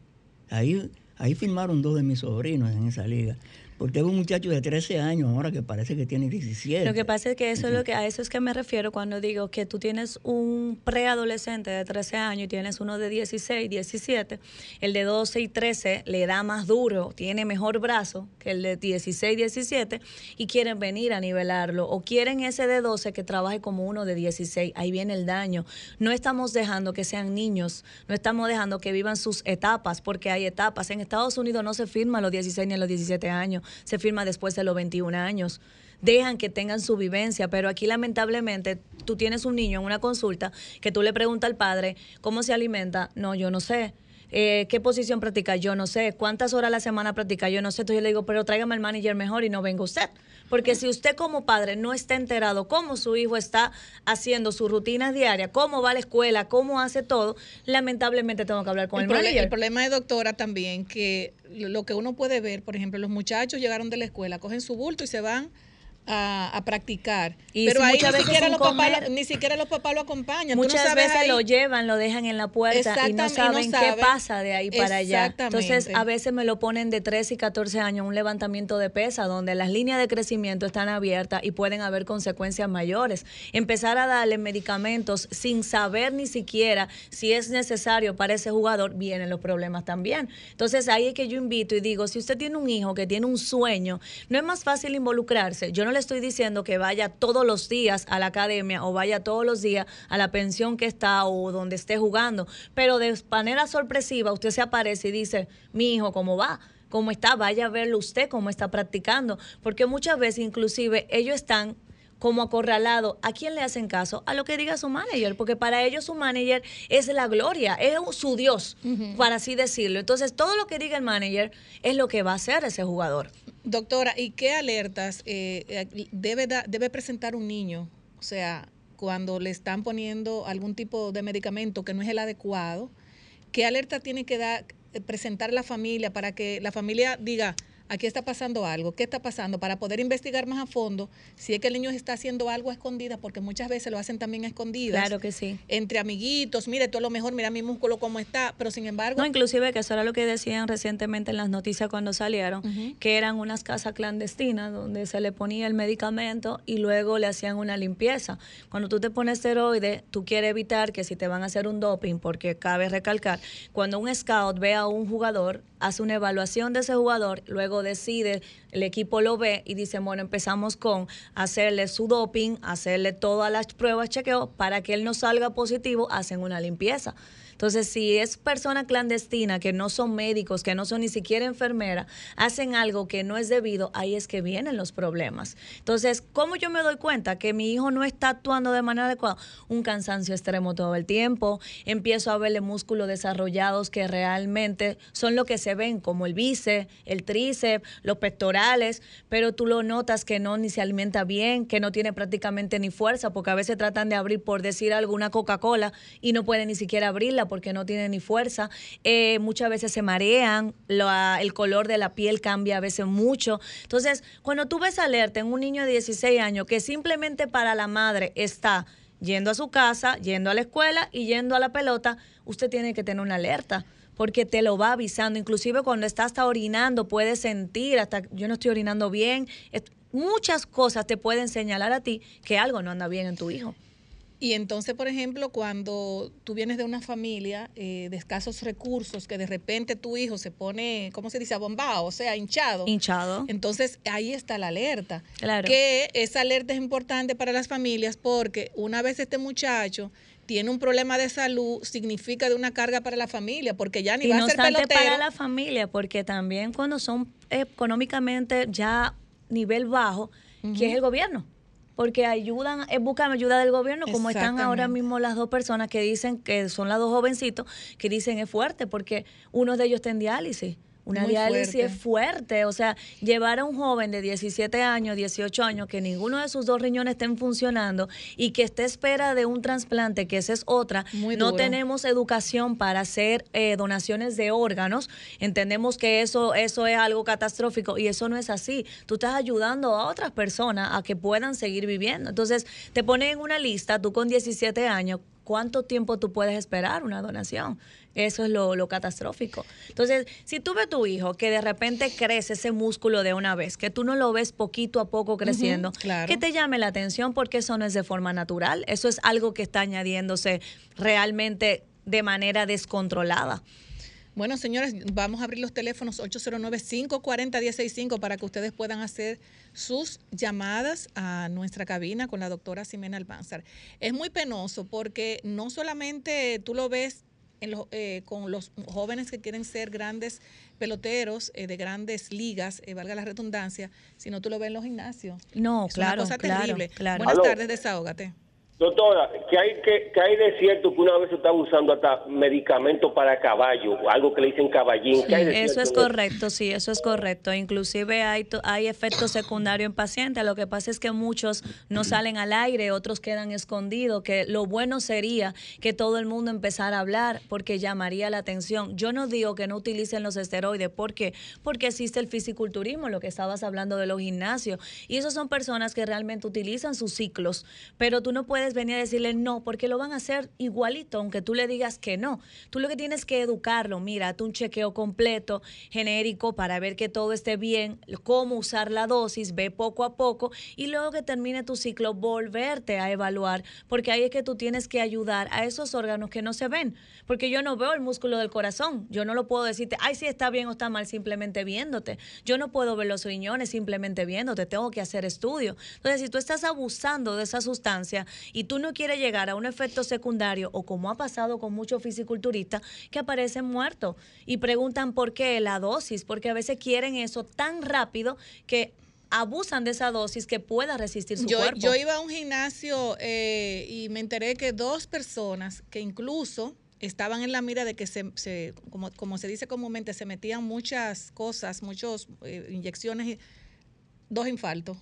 Ahí, ahí firmaron dos de mis sobrinos en esa liga. Porque tengo un muchacho de 13 años ahora que parece que tiene 17. Lo que pasa es que eso es lo que a eso es que me refiero cuando digo que tú tienes un preadolescente de 13 años y tienes uno de 16, 17, el de 12 y 13 le da más duro, tiene mejor brazo que el de 16, 17 y quieren venir a nivelarlo o quieren ese de 12 que trabaje como uno de 16, ahí viene el daño. No estamos dejando que sean niños, no estamos dejando que vivan sus etapas porque hay etapas. En Estados Unidos no se firma a los 16 ni a los 17 años se firma después de los 21 años. Dejan que tengan su vivencia, pero aquí lamentablemente tú tienes un niño en una consulta que tú le preguntas al padre cómo se alimenta. No, yo no sé. Eh, ¿Qué posición practica? Yo no sé. ¿Cuántas horas a la semana practica? Yo no sé. Entonces yo le digo, pero tráigame al manager mejor y no venga usted. Porque si usted como padre no está enterado cómo su hijo está haciendo su rutina diaria, cómo va a la escuela, cómo hace todo, lamentablemente tengo que hablar con el, el manager. El problema de doctora también, que lo que uno puede ver, por ejemplo, los muchachos llegaron de la escuela, cogen su bulto y se van a, a, practicar. Y pero si ahí ni siquiera, los papás, comer- lo- ni siquiera los papás lo acompañan. No Muchas sabes veces ahí- lo llevan, lo dejan en la puerta y no Exactamente, y no saben qué pasa de ahí para allá. Entonces, a veces me lo ponen de 13 y 14 años, un levantamiento de pesa, donde las líneas de crecimiento están abiertas y pueden haber consecuencias mayores. Empezar a darle medicamentos sin saber ni siquiera si es necesario para ese jugador, vienen los problemas también. Entonces, ahí es que yo invito y digo, si usted tiene un hijo que tiene un sueño, no es más fácil involucrarse. Yo no le estoy diciendo que vaya todos los días a la academia o vaya todos los días a la pensión que está o donde esté jugando, pero de manera sorpresiva usted se aparece y dice, mi hijo, ¿cómo va? ¿Cómo está? Vaya a verlo usted, cómo está practicando. Porque muchas veces inclusive ellos están como acorralados. ¿A quién le hacen caso? A lo que diga su manager, porque para ellos su manager es la gloria, es su Dios, para así decirlo. Entonces, todo lo que diga el manager es lo que va a hacer ese jugador. Doctora, ¿y qué alertas eh, eh, debe, debe presentar un niño? O sea, cuando le están poniendo algún tipo de medicamento que no es el adecuado, ¿qué alerta tiene que dar, eh, presentar la familia para que la familia diga, aquí está pasando algo, qué está pasando, para poder investigar más a fondo si es que el niño está haciendo algo a escondidas, porque muchas veces lo hacen también a escondidas. Claro que sí. Entre amiguitos, mire, tú a lo mejor, mira mi músculo cómo está, pero sin embargo... No, inclusive que eso era lo que decían recientemente en las noticias cuando salieron, que eran unas casas clandestinas donde se le ponía el medicamento y luego le hacían una limpieza. Cuando tú te pones esteroide, tú quieres evitar que si te van a hacer un doping, porque cabe recalcar, cuando un scout ve a un jugador, hace una evaluación de ese jugador, luego decide, el equipo lo ve y dice, bueno, empezamos con hacerle su doping, hacerle todas las pruebas, chequeo, para que él no salga positivo, hacen una limpieza. Entonces, si es persona clandestina, que no son médicos, que no son ni siquiera enfermeras, hacen algo que no es debido, ahí es que vienen los problemas. Entonces, ¿cómo yo me doy cuenta que mi hijo no está actuando de manera adecuada? Un cansancio extremo todo el tiempo, empiezo a verle músculos desarrollados que realmente son lo que se ven, como el bíceps, el tríceps, los pectorales, pero tú lo notas que no ni se alimenta bien, que no tiene prácticamente ni fuerza, porque a veces tratan de abrir, por decir algo, una Coca-Cola y no pueden ni siquiera abrirla porque no tiene ni fuerza. Eh, muchas veces se marean, la- el color de la piel cambia a veces mucho. Entonces, cuando tú ves alerta en un niño de 16 años que simplemente para la madre está yendo a su casa, yendo a la escuela y yendo a la pelota, usted tiene que tener una alerta porque te lo va avisando. Inclusive cuando está hasta orinando, puedes sentir hasta yo no estoy orinando bien. Muchas cosas te pueden señalar a ti que algo no anda bien en tu hijo. Y entonces, por ejemplo, cuando tú vienes de una familia eh, de escasos recursos, que de repente tu hijo se pone, ¿cómo se dice? Abombado, o sea, hinchado. Hinchado. Entonces, ahí está la alerta. Claro. Que esa alerta es importante para las familias porque una vez este muchacho tiene un problema de salud, significa de una carga para la familia, porque ya ni y va no a ser pelotero. para la familia, porque también cuando son económicamente ya nivel bajo, que es el gobierno. Porque ayudan, buscan ayuda del gobierno, como están ahora mismo las dos personas que dicen que son las dos jovencitos, que dicen es fuerte, porque uno de ellos está en diálisis. Una Muy diálisis fuerte. es fuerte, o sea, llevar a un joven de 17 años, 18 años, que ninguno de sus dos riñones estén funcionando y que esté a espera de un trasplante, que esa es otra, Muy no duro. tenemos educación para hacer eh, donaciones de órganos, entendemos que eso, eso es algo catastrófico y eso no es así. Tú estás ayudando a otras personas a que puedan seguir viviendo. Entonces, te ponen en una lista, tú con 17 años, cuánto tiempo tú puedes esperar una donación. Eso es lo, lo catastrófico. Entonces, si tú ves a tu hijo que de repente crece ese músculo de una vez, que tú no lo ves poquito a poco creciendo, claro. que te llame la atención porque eso no es de forma natural. Eso es algo que está añadiéndose realmente de manera descontrolada. Bueno, señores, vamos a abrir los teléfonos 809-540-165 para que ustedes puedan hacer sus llamadas a nuestra cabina con la doctora Ximena Almanzar. Es muy penoso porque no solamente tú lo ves en los, eh, con los jóvenes que quieren ser grandes peloteros eh, de grandes ligas, eh, valga la redundancia, sino tú lo ves en los gimnasios. No, Es claro, una cosa claro, terrible. claro. Buenas Aló. tardes, desahógate. Doctora, que hay que, que hay de cierto que una vez se está usando hasta medicamentos para caballo, algo que le dicen caballín. ¿Qué hay de Eso es correcto, sí, eso es correcto. Inclusive hay, hay efectos secundarios en pacientes. Lo que pasa es que muchos no salen al aire, otros quedan escondidos, que lo bueno sería que todo el mundo empezara a hablar porque llamaría la atención. Yo no digo que no utilicen los esteroides, ¿por qué? Porque existe el fisiculturismo, lo que estabas hablando de los gimnasios. Y esos son personas que realmente utilizan sus ciclos, pero tú no puedes venir a decirle no, porque lo van a hacer igualito, aunque tú le digas que no. Tú lo que tienes que educarlo, mira, hazte un chequeo completo, genérico, para ver que todo esté bien, cómo usar la dosis, ve poco a poco, y luego que termine tu ciclo, volverte a evaluar, porque ahí es que tú tienes que ayudar a esos órganos que no se ven, porque yo no veo el músculo del corazón, yo no lo puedo decirte, ay, si está bien o está mal, simplemente viéndote. Yo no puedo ver los riñones simplemente viéndote, tengo que hacer estudio. Entonces, si tú estás abusando de esa sustancia y tú no quieres llegar a un efecto secundario, o como ha pasado con muchos fisiculturistas, que aparecen muertos y preguntan por qué la dosis, porque a veces quieren eso tan rápido que abusan de esa dosis que pueda resistir su yo, cuerpo. yo iba a un gimnasio eh, y me enteré que dos personas que incluso estaban en la mira de que se, se- como, como se dice comúnmente, se metían muchas cosas, muchas inyecciones, y- dos infartos.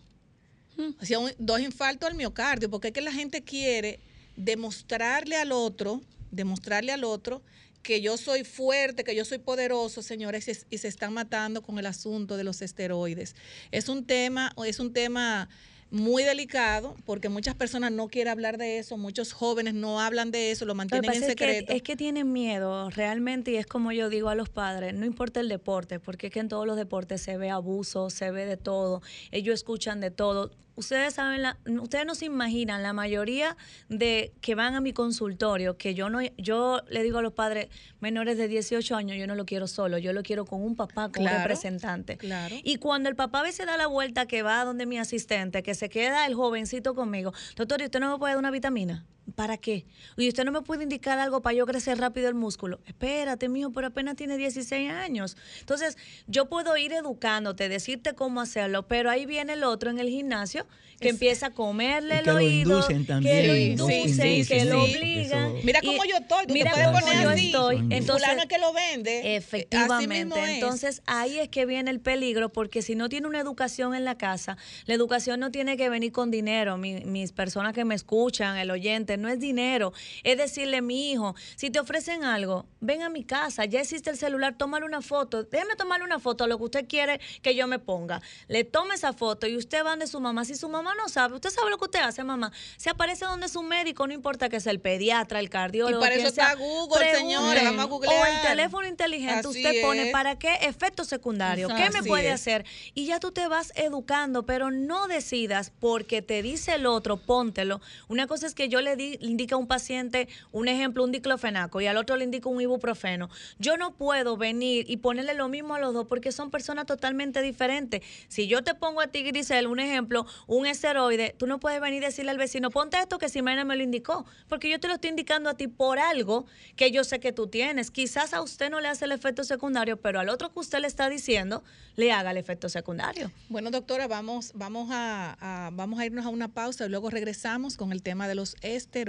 O sea, un- dos infartos al miocardio, porque es que la gente quiere demostrarle al otro, demostrarle al otro que yo soy fuerte, que yo soy poderoso, señores, y se, y se están matando con el asunto de los esteroides. Es un tema, es un tema muy delicado porque muchas personas no quieren hablar de eso, muchos jóvenes no hablan de eso, lo mantienen en pasa es que, secreto. es que tienen miedo realmente y es como yo digo a los padres, no importa el deporte, porque es que en todos los deportes se ve abuso, se ve de todo, ellos escuchan de todo. Ustedes saben, la, ustedes no se imaginan la mayoría de que van a mi consultorio, que yo no, yo le digo a los padres menores de 18 años, yo no lo quiero solo, yo lo quiero con un papá, con un Claro, representante. claro. Y cuando el papá a veces da la vuelta que va donde mi asistente, que se queda el jovencito conmigo, doctor, ¿y usted no me puede dar una vitamina? ¿Para qué? Y usted no me puede indicar algo para yo crecer rápido el músculo. Espérate, mijo, pero apenas tiene 16 años. Entonces, yo puedo ir educándote, decirte cómo hacerlo, pero ahí viene el otro en el gimnasio que empieza a comerle el que lo oído, que lo inducen, que lo obligan. eso- Mira cómo yo estoy, tú mira te puedes cómo poner yo así. estoy. Entonces, fulano es que lo vende. Así mismo Efectivamente. es. Entonces ahí es que viene el peligro, porque si no tiene una educación en la casa, la educación no tiene que venir con dinero. Mi- mis personas que me escuchan, el oyente, no es dinero. Es decirle, mi hijo, si te ofrecen algo, ven a mi casa, ya existe el celular, tómale una foto. Déjame tomarle una foto a lo que usted quiere que yo me ponga. Le toma esa foto y usted va donde su mamá. Si su mamá no sabe, usted sabe lo que usted hace, mamá. Se aparece donde su médico, no importa que sea el pediatra, el cardiólogo. Y para eso está Google, señores, vamos a googlear. O el teléfono inteligente, Así usted pone para qué efecto secundario, qué me Así puede es. hacer. Y ya tú te vas educando, pero no decidas porque te dice el otro, póntelo. Una cosa es que yo le, di, le indique a un paciente, un ejemplo, un diclofenaco y al otro le indico un ibuprofeno. Yo no puedo venir y ponerle lo mismo a los dos porque son personas totalmente diferentes. Si yo te pongo a ti, Grisel, un ejemplo, un esteroide, tú no puedes venir y decirle al vecino, ponte esto que Ximena me lo indicó, porque yo te lo estoy indicando a ti por algo que yo sé que tú tienes. Quizás a usted no le hace el efecto secundario, pero al otro que usted le está diciendo, le haga el efecto secundario. Bueno, doctora, vamos, vamos, a, a- vamos a irnos a una pausa y luego regresamos con el tema de los esteroides.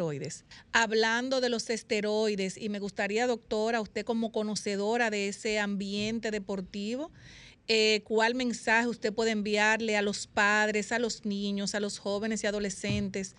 Hablando de los esteroides, y me gustaría, doctora, usted como conocedora de ese ambiente deportivo, eh, ¿cuál mensaje usted puede enviarle a los padres, a los niños, a los jóvenes y adolescentes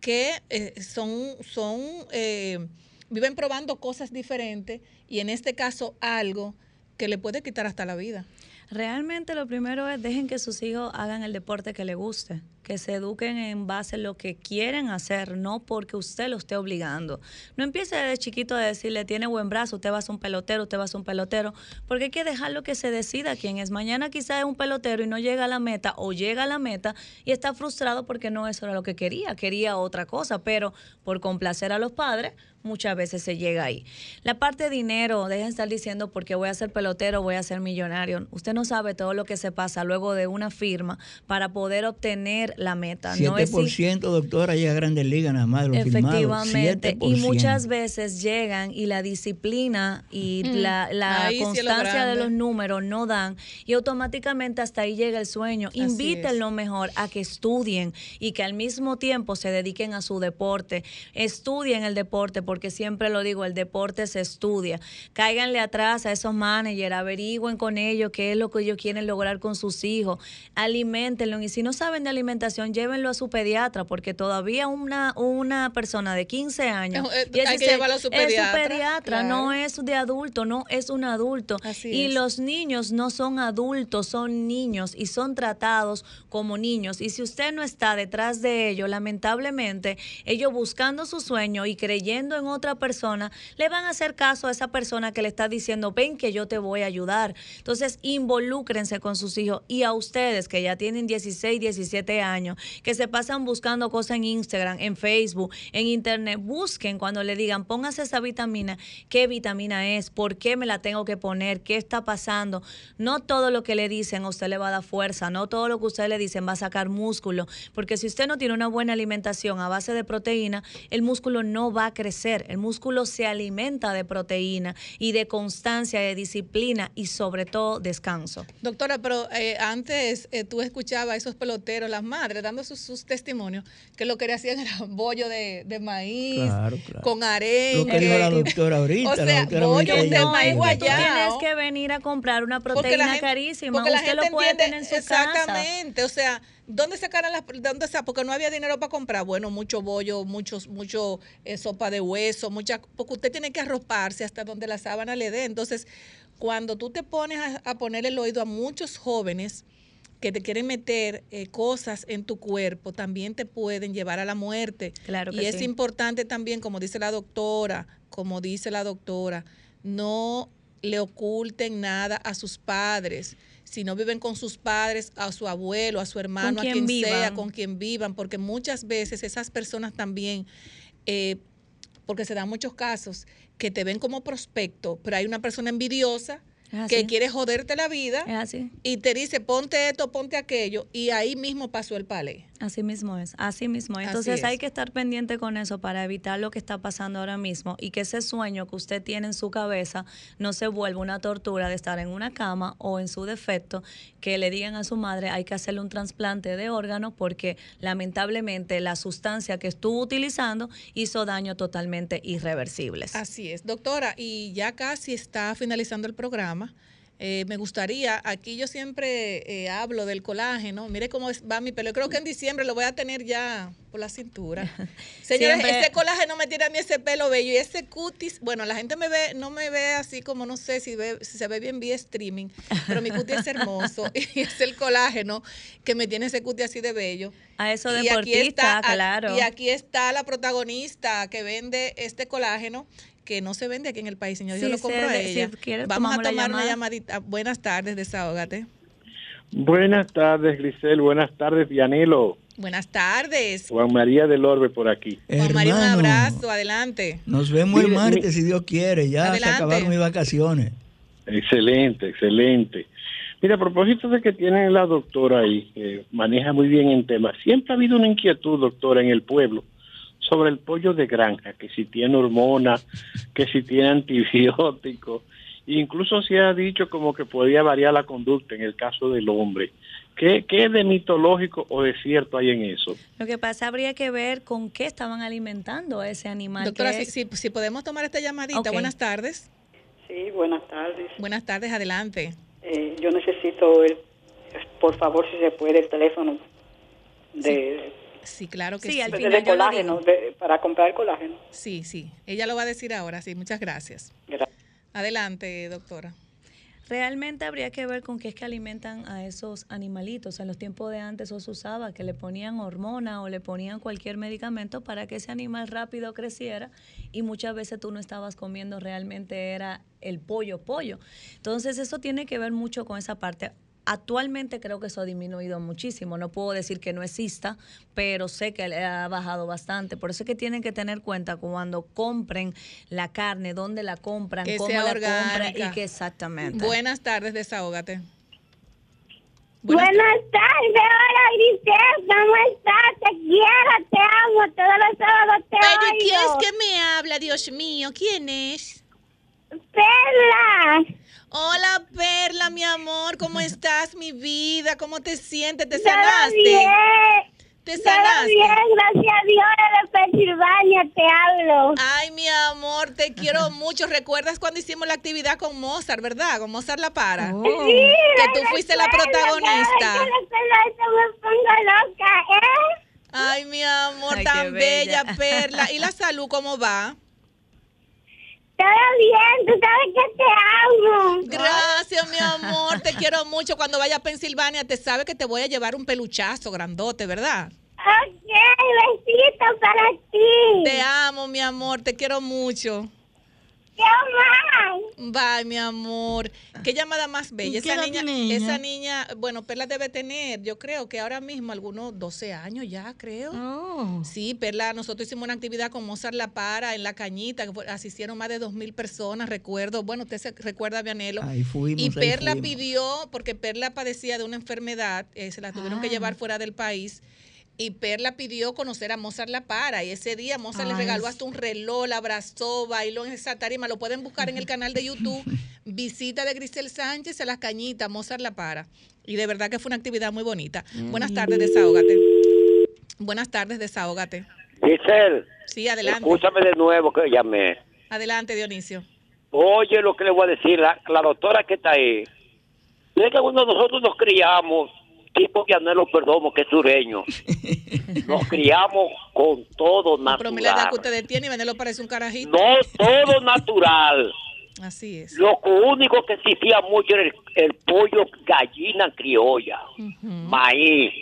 que eh, son, son eh, viven probando cosas diferentes y en este caso algo que le puede quitar hasta la vida? Realmente lo primero es dejen que sus hijos hagan el deporte que les guste, que se eduquen en base a lo que quieren hacer, no porque usted lo esté obligando. No empiece desde chiquito a decirle, tiene buen brazo, usted va a ser un pelotero, usted va a ser un pelotero, porque hay que dejarlo que se decida quién es. Mañana quizás es un pelotero y no llega a la meta o llega a la meta y está frustrado porque no eso era lo que quería, quería otra cosa, pero por complacer a los padres, muchas veces se llega ahí. La parte de dinero, dejen de estar diciendo porque voy a ser pelotero, voy a ser millonario. Usted no sabe todo lo que se pasa luego de una firma para poder obtener la meta. 7% no es si- doctora llega a Grandes Ligas nada más de los firmados. Efectivamente, y 7%. muchas veces llegan y la disciplina y Mm, la, lo constancia de los números no dan y automáticamente hasta ahí llega el sueño. Así Invítenlo mejor a que estudien y que al mismo tiempo se dediquen a su deporte. Estudien el deporte porque siempre lo digo, el deporte se estudia. Cáiganle atrás a esos managers, averigüen con ellos qué es lo que ellos quieren lograr con sus hijos, alimentenlo y si no saben de alimentación, llévenlo a su pediatra porque todavía una, una persona de 15 años Eh, y hay que 16 llevarlo a su es su pediatra, pediatra, no es de adulto, no es un adulto. Así y es. los niños no son adultos, son niños y son tratados como niños. Y si usted no está detrás de ellos, lamentablemente, ellos buscando su sueño y creyendo en otra persona, le van a hacer caso a esa persona que le está diciendo, ven que yo te voy a ayudar. Entonces, involúcrense con sus hijos y a ustedes que ya tienen 16, 17 años, que se pasan buscando cosas en Instagram, en Facebook, en Internet, busquen cuando le digan, póngase esa vitamina, qué vitamina es, por qué me la tengo que poner, qué está pasando. No todo lo que le dicen a usted le va a dar fuerza, no todo lo que usted le dicen va a sacar músculo, porque si usted no tiene una buena alimentación a base de proteína, el músculo no va a crecer. El músculo se alimenta de proteína y de constancia, de disciplina y sobre todo descanso. Doctora, pero eh, antes eh, tú escuchabas a esos peloteros, las madres, dando sus, sus testimonios, que lo que le hacían *laughs* era bollo de, de maíz, Claro, claro. con arenque. Lo que dijo la doctora ahorita. O la sea, doctora bollo ahorita de maíz Tú guayao. tienes que venir a comprar una proteína gente- carísima. porque la Usted gente lo puede entiende- tener en su casa. Exactamente, o sea, ¿dónde sacaron las, dónde sa- porque no había dinero para comprar? Bueno, mucho bollo, muchos, mucho eh, sopa de hueso, mucha, porque usted tiene que arroparse hasta donde la sábana le dé. Entonces, cuando tú te pones a, a poner el oído a muchos jóvenes que te quieren meter eh, cosas en tu cuerpo, también te pueden llevar a la muerte. Claro y que es sí. importante también, como dice la doctora, como dice la doctora, no le oculten nada a sus padres. Si no viven con sus padres, a su abuelo, a su hermano, a quien sea, con quien vivan, porque muchas veces esas personas también, eh, porque se dan muchos casos, que te ven como prospecto, pero hay una persona envidiosa Es. Que quiere joderte la vida Es así. y te dice ponte esto, ponte aquello, y ahí mismo pasó el palé. Así mismo es, así mismo. Así Entonces es. hay que estar pendiente con eso para evitar lo que está pasando ahora mismo y que ese sueño que usted tiene en su cabeza no se vuelva una tortura de estar en una cama o en su defecto que le digan a su madre hay que hacerle un trasplante de órgano porque lamentablemente la sustancia que estuvo utilizando hizo daño totalmente irreversibles. Así es, doctora, y ya casi está finalizando el programa. Eh, me gustaría, aquí yo siempre eh, hablo del colágeno, mire cómo va mi pelo, yo creo que en diciembre lo voy a tener ya por la cintura. *laughs* *laughs* Señores, Siempre- ese colágeno me tira a mí ese pelo bello y ese cutis, bueno, la gente me ve, no me ve así como, no sé si, ve, si se ve bien vía streaming, pero mi cutis es hermoso *laughs* y es el colágeno que me tiene ese cutis así de bello. A eso Y aquí deportista, está- claro. Y aquí está la protagonista que vende este colágeno que no se vende aquí en el país, señor. Yo Sí, lo compro se a de- ella. si quieres, Vamos a tomar una llamadita. Buenas tardes, desahógate. Buenas tardes, Grisel. Buenas tardes, Dianelo. Buenas tardes. Juan María del Orbe por aquí. Juan María, un abrazo. Adelante. Nos vemos el martes, mi- si Dios quiere. Ya Adelante. se acabaron mis vacaciones. Excelente, excelente. Mira, a propósito de que tienen la doctora ahí, que maneja muy bien el tema, siempre ha habido una inquietud, doctora, en el pueblo sobre el pollo de granja, que si tiene hormonas, que si tiene antibióticos, incluso se ha dicho como que podía variar la conducta en el caso del hombre. ¿Qué, qué de mitológico o de cierto hay en eso? Lo que pasa habría que ver con qué estaban alimentando a ese animal. Doctora, que si, si, si podemos tomar esta llamadita. Buenas tardes. Sí, buenas tardes. Buenas tardes, adelante. Eh, yo necesito, el, por favor, si se puede, el teléfono de, Sí, claro que Sí, sí. al final de colágeno, de- para comprar el colágeno. Sí, sí. Ella lo va a decir ahora. Sí, muchas gracias. Gracias. Adelante, doctora. Realmente habría que ver con qué es que alimentan a esos animalitos. En los tiempos de antes eso se usaba, que le ponían hormona o le ponían cualquier medicamento para que ese animal rápido creciera y muchas veces tú no estabas comiendo realmente era el pollo pollo. Entonces eso tiene que ver mucho con esa parte. Actualmente creo que eso ha disminuido muchísimo. No puedo decir que no exista, pero sé que ha bajado bastante. Por eso es que tienen que tener cuenta cuando compren la carne, dónde la compran, Que cómo sea la compran y que exactamente. Buenas tardes, desahógate. Buenas tardes, hola Grisel, ¿cómo estás? Te quiero, te amo, todos los sábados te Pero oigo. ¿quién es que me habla, Dios mío? ¿Quién es? Perla. Hola, Perla, mi amor, ¿cómo *laughs* estás, mi vida? ¿Cómo te sientes? ¿Te sanaste? bien. ¿Te sanaste? bien, gracias a Dios, de Pensilvania te hablo. Ay, mi amor, te quiero *laughs* mucho. ¿Recuerdas cuando hicimos la actividad con Mozart, verdad? Con Mozart La Para. Sí, que tú fuiste la protagonista. me pongo loca, ¿eh? Ay, mi amor, Ay, tan bella. Perla. ¿Y la *laughs* salud cómo va? Todo bien, tú sabes que te amo. Gracias, mi amor. Te quiero mucho. Cuando vaya a Pensilvania, te sabe que te voy a llevar un peluchazo grandote, ¿verdad? Ok, besito para ti. Te amo, mi amor. Te quiero mucho. Bye, mi amor. Qué llamada más bella. ¿Y qué Esa niña, esa niña, bueno, Perla debe tener, yo creo que ahora mismo algunos 12 años ya, creo. Oh. Sí, Perla, nosotros hicimos una actividad con Mozart La Para en La Cañita, que asistieron más de 2.000 personas, recuerdo. Bueno, usted se recuerda, Vianelo. Ahí fuimos, Y ahí Perla fuimos. pidió, porque Perla padecía de una enfermedad, eh, se la tuvieron que Ah. llevar fuera del país. Y Perla pidió conocer a Mozart La Para. Y ese día Mozart le regaló hasta un reloj, la abrazó, bailó en esa tarima. Lo pueden buscar en el canal de YouTube. *laughs* Visita de Grisel Sánchez a las cañitas, Mozart La Para. Y de verdad que fue una actividad muy bonita. Buenas tardes, desahógate. Buenas tardes, desahógate. Giselle, Sí, adelante. escúchame de nuevo que llamé. Adelante, Dionisio. Oye lo que le voy a decir, la, la doctora que está ahí. Es que cuando nosotros nos criamos, tipo Vianelo Perdomo, que es sureño, *laughs* nos criamos con todo Pero mira la edad natural. que ustedes tienen, Vanelo parece un carajito. No todo natural. Así es. Lo único que existía mucho era el, el pollo gallina criolla, maíz,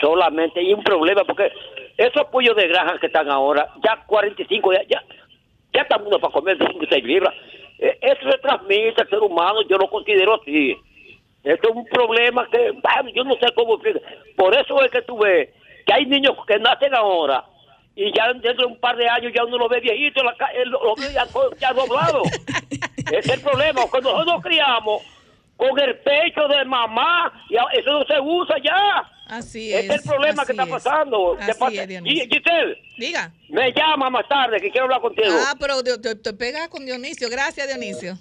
solamente. Y un problema porque esos pollos de granja que están ahora, ya 45, ya, ya, ya está uno para comer de 5 y 6 libras. Eh, Eso se transmite al ser humano, yo lo considero así. Esto es un problema que, yo no sé cómo explicar. Por eso es que tú ves que hay niños que nacen ahora y ya dentro de un par de años ya uno lo ve viejito, la lo, lo ve ya, ya doblado. *laughs* Ese es el problema. Cuando nosotros nos criamos con el pecho de mamá, y eso no se usa ya. Así Ese es el problema que está es. pasando. ¿Qué Así pasa? es. Y- Giselle, Diga. me llama más tarde que quiero hablar contigo. Ah, pero te, te- te pega con Dionisio. Gracias, Dionisio.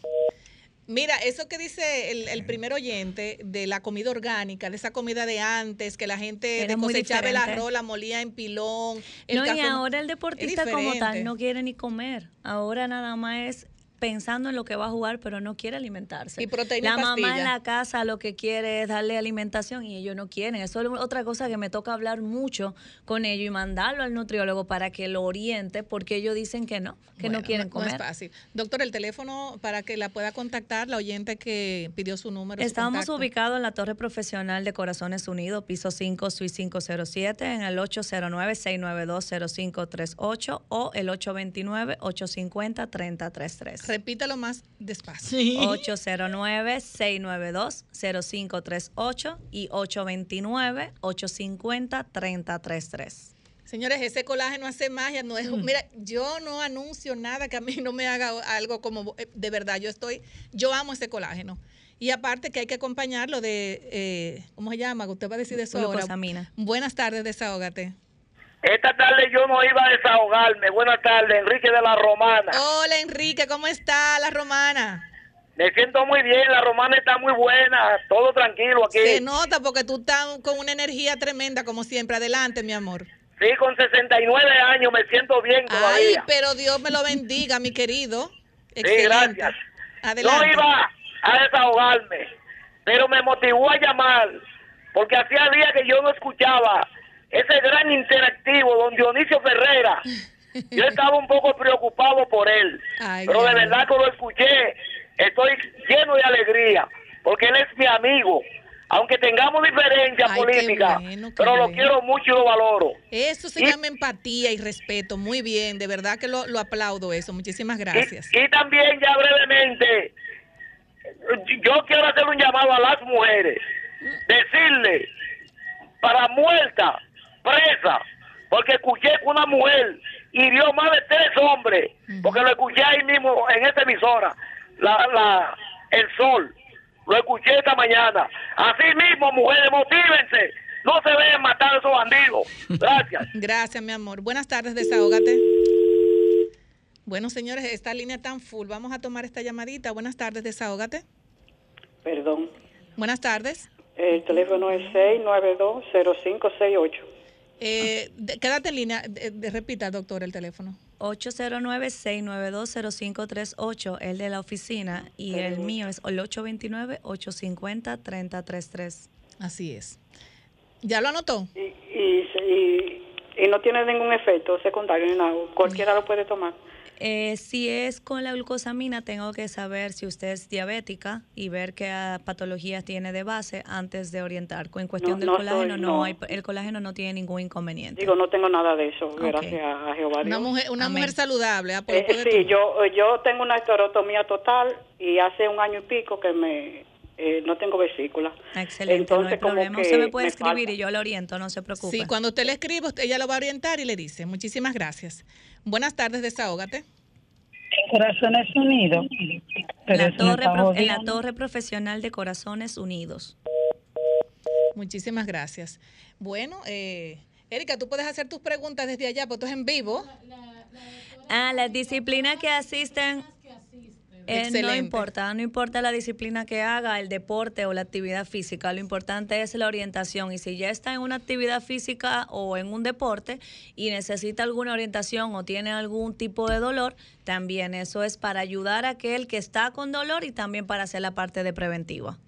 Mira, eso que dice el, el primer oyente de la comida orgánica, de esa comida de antes, que la gente Era cosechaba el arroz, la molía en pilón. el No, y ahora el deportista como tal no quiere ni comer. Ahora nada más es pensando en lo que va a jugar, pero no quiere alimentarse. Y proteína La y mamá en la casa lo que quiere es darle alimentación y ellos no quieren. Eso es otra cosa que me toca hablar mucho con ellos y mandarlo al nutriólogo para que lo oriente, porque ellos dicen que no, que Bueno, no quieren No comer. es fácil. Doctor, el teléfono para que la pueda contactar, la oyente que pidió su número. Estamos ubicados en la Torre Profesional de Corazones Unidos, piso 5, suite 507, en el 809-692-0538 o el 829-850-3033. Repítalo más despacio. 809-692-0538 *laughs* y 829-850-3033. Señores, ese colágeno hace magia. No es, Mira, yo no anuncio nada que a mí *laughs* no me haga algo como eh, de verdad. Yo estoy, yo amo ese colágeno. Y aparte que hay que acompañarlo de, eh, ¿cómo se llama? Usted va a decir de eso ahora. Buenas tardes, desahógate. Esta tarde yo no iba a desahogarme. Buenas tardes, Enrique de la Romana. Hola, Enrique, ¿cómo está la romana? Me siento muy bien, la Romana está muy buena, todo tranquilo aquí. Se nota porque tú estás con una energía tremenda, como siempre. Adelante, mi amor. Sí, con 69 años me siento bien Ay, todavía. pero Dios me lo bendiga, mi querido. Sí, Excelente. gracias. Adelante. No iba a desahogarme, pero me motivó a llamar, porque hacía días que yo no escuchaba ese gran interactivo, don Dionisio Ferrera. *laughs* Yo estaba un poco preocupado por él, Ay, pero de verdad que lo escuché, estoy lleno de alegría. porque él es mi amigo. Aunque tengamos diferencias políticas, bueno, pero lo quiero mucho y lo valoro. Eso se Y- llama empatía y respeto. Muy bien, de verdad que lo, lo aplaudo eso. Muchísimas gracias. Y también ya brevemente, yo quiero hacer un llamado a las mujeres, decirle para muerta, presa, porque escuché que una mujer hirió más de tres hombres, porque lo escuché ahí mismo en esta emisora, la, la, el sol, lo escuché esta mañana. Así mismo, mujeres, motívense, no se dejen matar a esos bandidos. Gracias. *laughs* Gracias, mi amor. Buenas tardes, desahógate. Bueno, señores, esta línea tan full. Vamos a tomar esta llamadita. Buenas tardes, desahógate. Perdón. Buenas tardes. El teléfono es 692-0568. Eh, quédate en línea. De- de- repita, doctor, el teléfono. 809-692-0538, el de la oficina, y el mío es el 829-850-3033. Así es. ¿Ya lo anotó? Y, y, y no tiene ningún efecto secundario ni nada. Cualquiera lo puede tomar. Eh, si es con la glucosamina, tengo que saber si usted es diabética y ver qué ah, patologías tiene de base antes de orientar. En cuestión No, del no colágeno, soy- no, no. hay, el colágeno no tiene ningún inconveniente. Digo, no tengo nada de eso, Ok. gracias a Jehová. Una Dios. mujer, una Amén. mujer saludable. Eh, sí, yo, yo tengo una esterotomía total y hace un año y pico que me eh, no tengo vesícula. Excelente, Entonces, no hay como problema. que Usted me puede me escribir falta. y yo lo oriento, no se preocupe. Sí, cuando usted le escribe, usted- ella lo va a orientar y le dice. Muchísimas gracias. Buenas tardes, desahógate. Corazones Unidos. Pero La torre en la. Torre Profesional de Corazones Unidos. Muchísimas gracias. Bueno, eh, Erika, tú puedes hacer tus preguntas desde allá, porque esto es en vivo. Ah, las disciplinas que asisten. Eh, no importa, no importa la disciplina que haga, el deporte o la actividad física, lo importante es la orientación y si ya está en una actividad física o en un deporte y necesita alguna orientación o tiene algún tipo de dolor, también eso es para ayudar a aquel que está con dolor y también para hacer la parte de preventiva.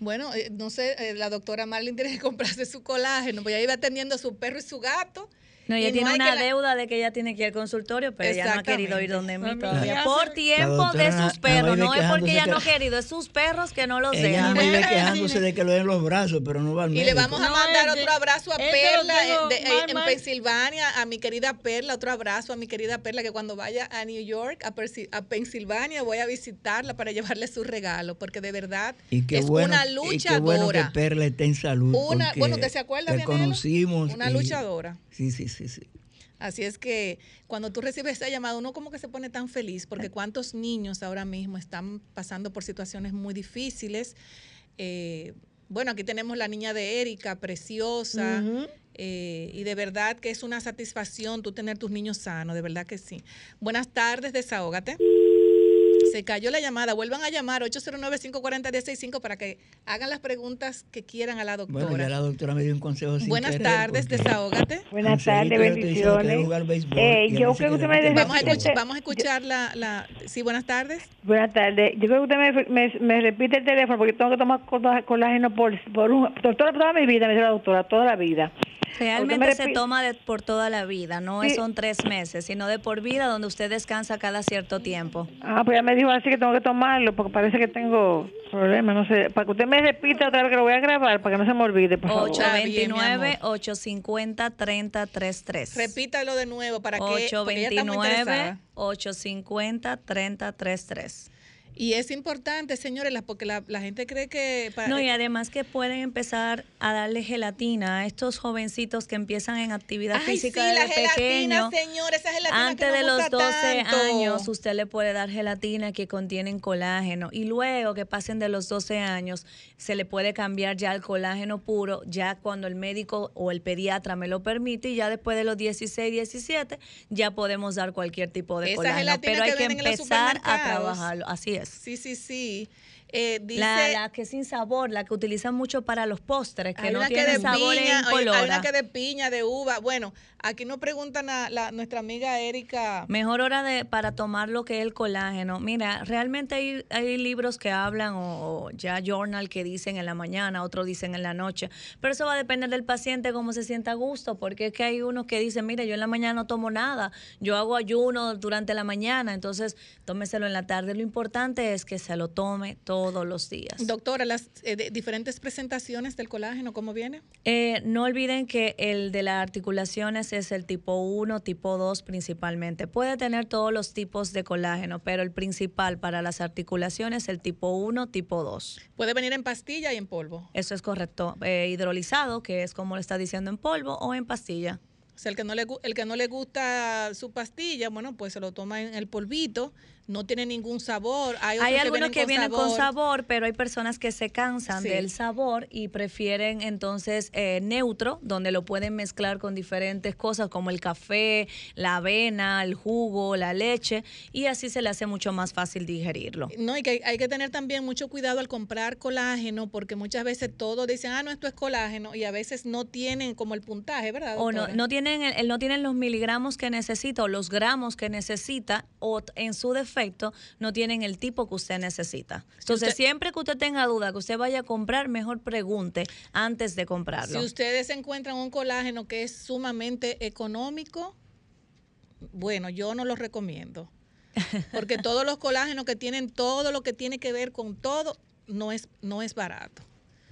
Bueno, eh, no sé, eh, la doctora Marlene tiene que *laughs* comprarse su colágeno, pues ella iba atendiendo a su perro y su gato. No, ella y tiene una la- deuda de que ella tiene que ir al consultorio, pero ella no ha querido ir donde mí todavía. Por tiempo de sus perros, no es porque ella no ha que- querido, es sus perros que no los Ella dejan. vive *laughs* quejándose de que lo den los brazos, pero no va al Y médico. le vamos a No, mandar otro abrazo a Perla eh, de- eh, mal, en mal. Pensilvania, a mi querida Perla, otro abrazo a mi querida Perla, que cuando vaya a New York, a, Persi- a Pensilvania, voy a visitarla para llevarle su regalo, porque de verdad Y qué es bueno, una y qué bueno que luchadora. Perla esté en salud. Una- bueno, ¿usted se acuerda, conocimos. Una y- luchadora. Sí, sí, sí, sí. Así es que cuando tú recibes esa llamada, uno como que se pone tan feliz, porque cuántos niños ahora mismo están pasando por situaciones muy difíciles. Eh, bueno, aquí tenemos la niña de Erika, preciosa, eh, y de verdad que es una satisfacción tú tener tus niños sanos, de verdad que sí. Buenas tardes, desahógate. Se cayó la llamada, vuelvan a llamar 809-540-165 para que hagan las preguntas que quieran a la doctora. Bueno, ya la doctora me dio un consejo sin Buenas querer, tardes, porque desahógate. Buenas tardes, bendiciones. jugar béisbol, Eh, y él yo dice creo que que usted le me Vamos a, el escuch- béisbol. vamos a escuchar la, la... Sí, buenas tardes. Buenas tardes. Yo creo que usted me, me, me repite el teléfono porque tengo que tomar colá- colágeno por, por un, doctora, toda mi vida, me dice la doctora, toda la vida. Realmente me se toma de, por toda la vida, no Sí. son tres meses, sino de por vida donde usted descansa cada cierto tiempo. Ah, pues ya me dijo así que tengo que tomarlo porque parece que tengo problemas, no sé. Para que usted me repita otra vez que lo voy a grabar para que no se me olvide, por favor. 829-850-3033. Repítalo de nuevo para que... porque ella está muy interesada. 829-850-3033. Y es importante, señores, la- porque la, la gente cree que... pa- No, y además que pueden empezar a darle gelatina a estos jovencitos que empiezan en actividad Ay, física sí, la desde gelatina, pequeño. señor, esa gelatina Antes que de los gusta 12 tanto. años, usted le puede dar gelatina que contienen colágeno. Y luego que pasen de los 12 años, se le puede cambiar ya al colágeno puro, ya cuando el médico o el pediatra me lo permite. Y ya después de los 16, 17, ya podemos dar cualquier tipo de Esa colágeno. Pero hay que empezar a trabajarlo. Así es. Sí, sí, sí. Eh, dice... La, la que es sin sabor, la que utilizan mucho para los postres, que hay no una que tiene de sabor piña, en hay colora. una que de piña, de uva. Bueno, Aquí nos preguntan a la, nuestra amiga Erika. Mejor hora de para tomar lo que es el colágeno. Mira, realmente hay, hay libros que hablan o, o ya journal que dicen en la mañana, otros dicen en la noche. Pero eso va a depender del paciente cómo se sienta a gusto, porque es que hay unos que dicen, mira, yo en la mañana no tomo nada, yo hago ayuno durante la mañana, entonces tómeselo en la tarde. Lo importante es que se lo tome todos los días. Doctora, las eh, de- diferentes presentaciones del colágeno, ¿cómo viene? Eh, no olviden que el de las articulaciones es el tipo 1, tipo 2 principalmente. Puede tener todos los tipos de colágeno, pero el principal para las articulaciones es el tipo 1, tipo 2. Puede venir en pastilla y en polvo. Eso es correcto. Eh, hidrolizado, que es como lo está diciendo en polvo, o en pastilla. O sea, el que no le, el que no le gusta su pastilla, bueno, pues se lo toma en el polvito, no tiene ningún sabor. Hay, que algunos vienen que con vienen sabor. con sabor, pero hay personas que se cansan Sí. del sabor y prefieren entonces eh, neutro, donde lo pueden mezclar con diferentes cosas como el café, la avena, el jugo, la leche, y así se le hace mucho más fácil digerirlo. No, y que hay, hay que tener también mucho cuidado al comprar colágeno, porque muchas veces todos dicen, ah, no, esto es colágeno, y a veces no tienen como el puntaje, ¿verdad? O no, no tienen el- no tienen los miligramos que necesita o los gramos que necesita o en su defecto no tienen el tipo que usted necesita. Entonces, usted- siempre que usted tenga duda que usted vaya a comprar, mejor pregunte antes de comprarlo. Si ustedes encuentran un colágeno que es sumamente económico, bueno, yo no lo recomiendo. Porque *laughs* todos los colágenos que tienen todo lo que tiene que ver con todo no es, no es barato.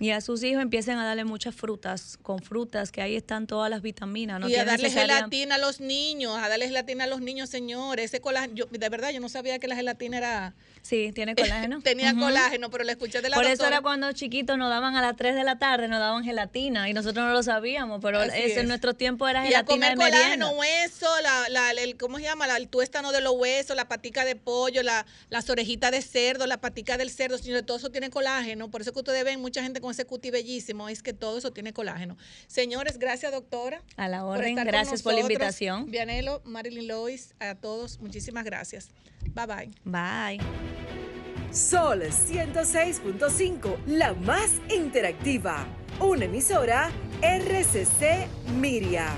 Y a sus hijos empiecen a darle muchas frutas, con frutas, que ahí están todas las vitaminas. No y a darle gelatina a los niños, a darle gelatina a los niños, señores. Ese colágeno, yo, de verdad, yo no sabía que la gelatina era... Sí, tiene colágeno. *laughs* Tenía Ujú. colágeno, pero la escuché de la Por eso doctora. era cuando chiquitos nos daban a las 3 de la tarde, nos daban gelatina y nosotros no lo sabíamos, pero ese es. en nuestro tiempo era Y a gelatina comer de colágeno, hueso, la, la- el, ¿cómo se llama? La- el tuéstano de los huesos, la patica de pollo, la, las orejitas de cerdo, la patica del cerdo, señores, todo eso tiene colágeno. Por eso que ustedes ven mucha gente con ese cuti bellísimo, es que todo eso tiene colágeno. Señores, gracias doctora. A la orden, con gracias por la invitación. Vianelo, Marilyn Lois, a todos, muchísimas gracias. Bye bye. Bye. Sol 106.5, la más interactiva. Una emisora RCC Miria.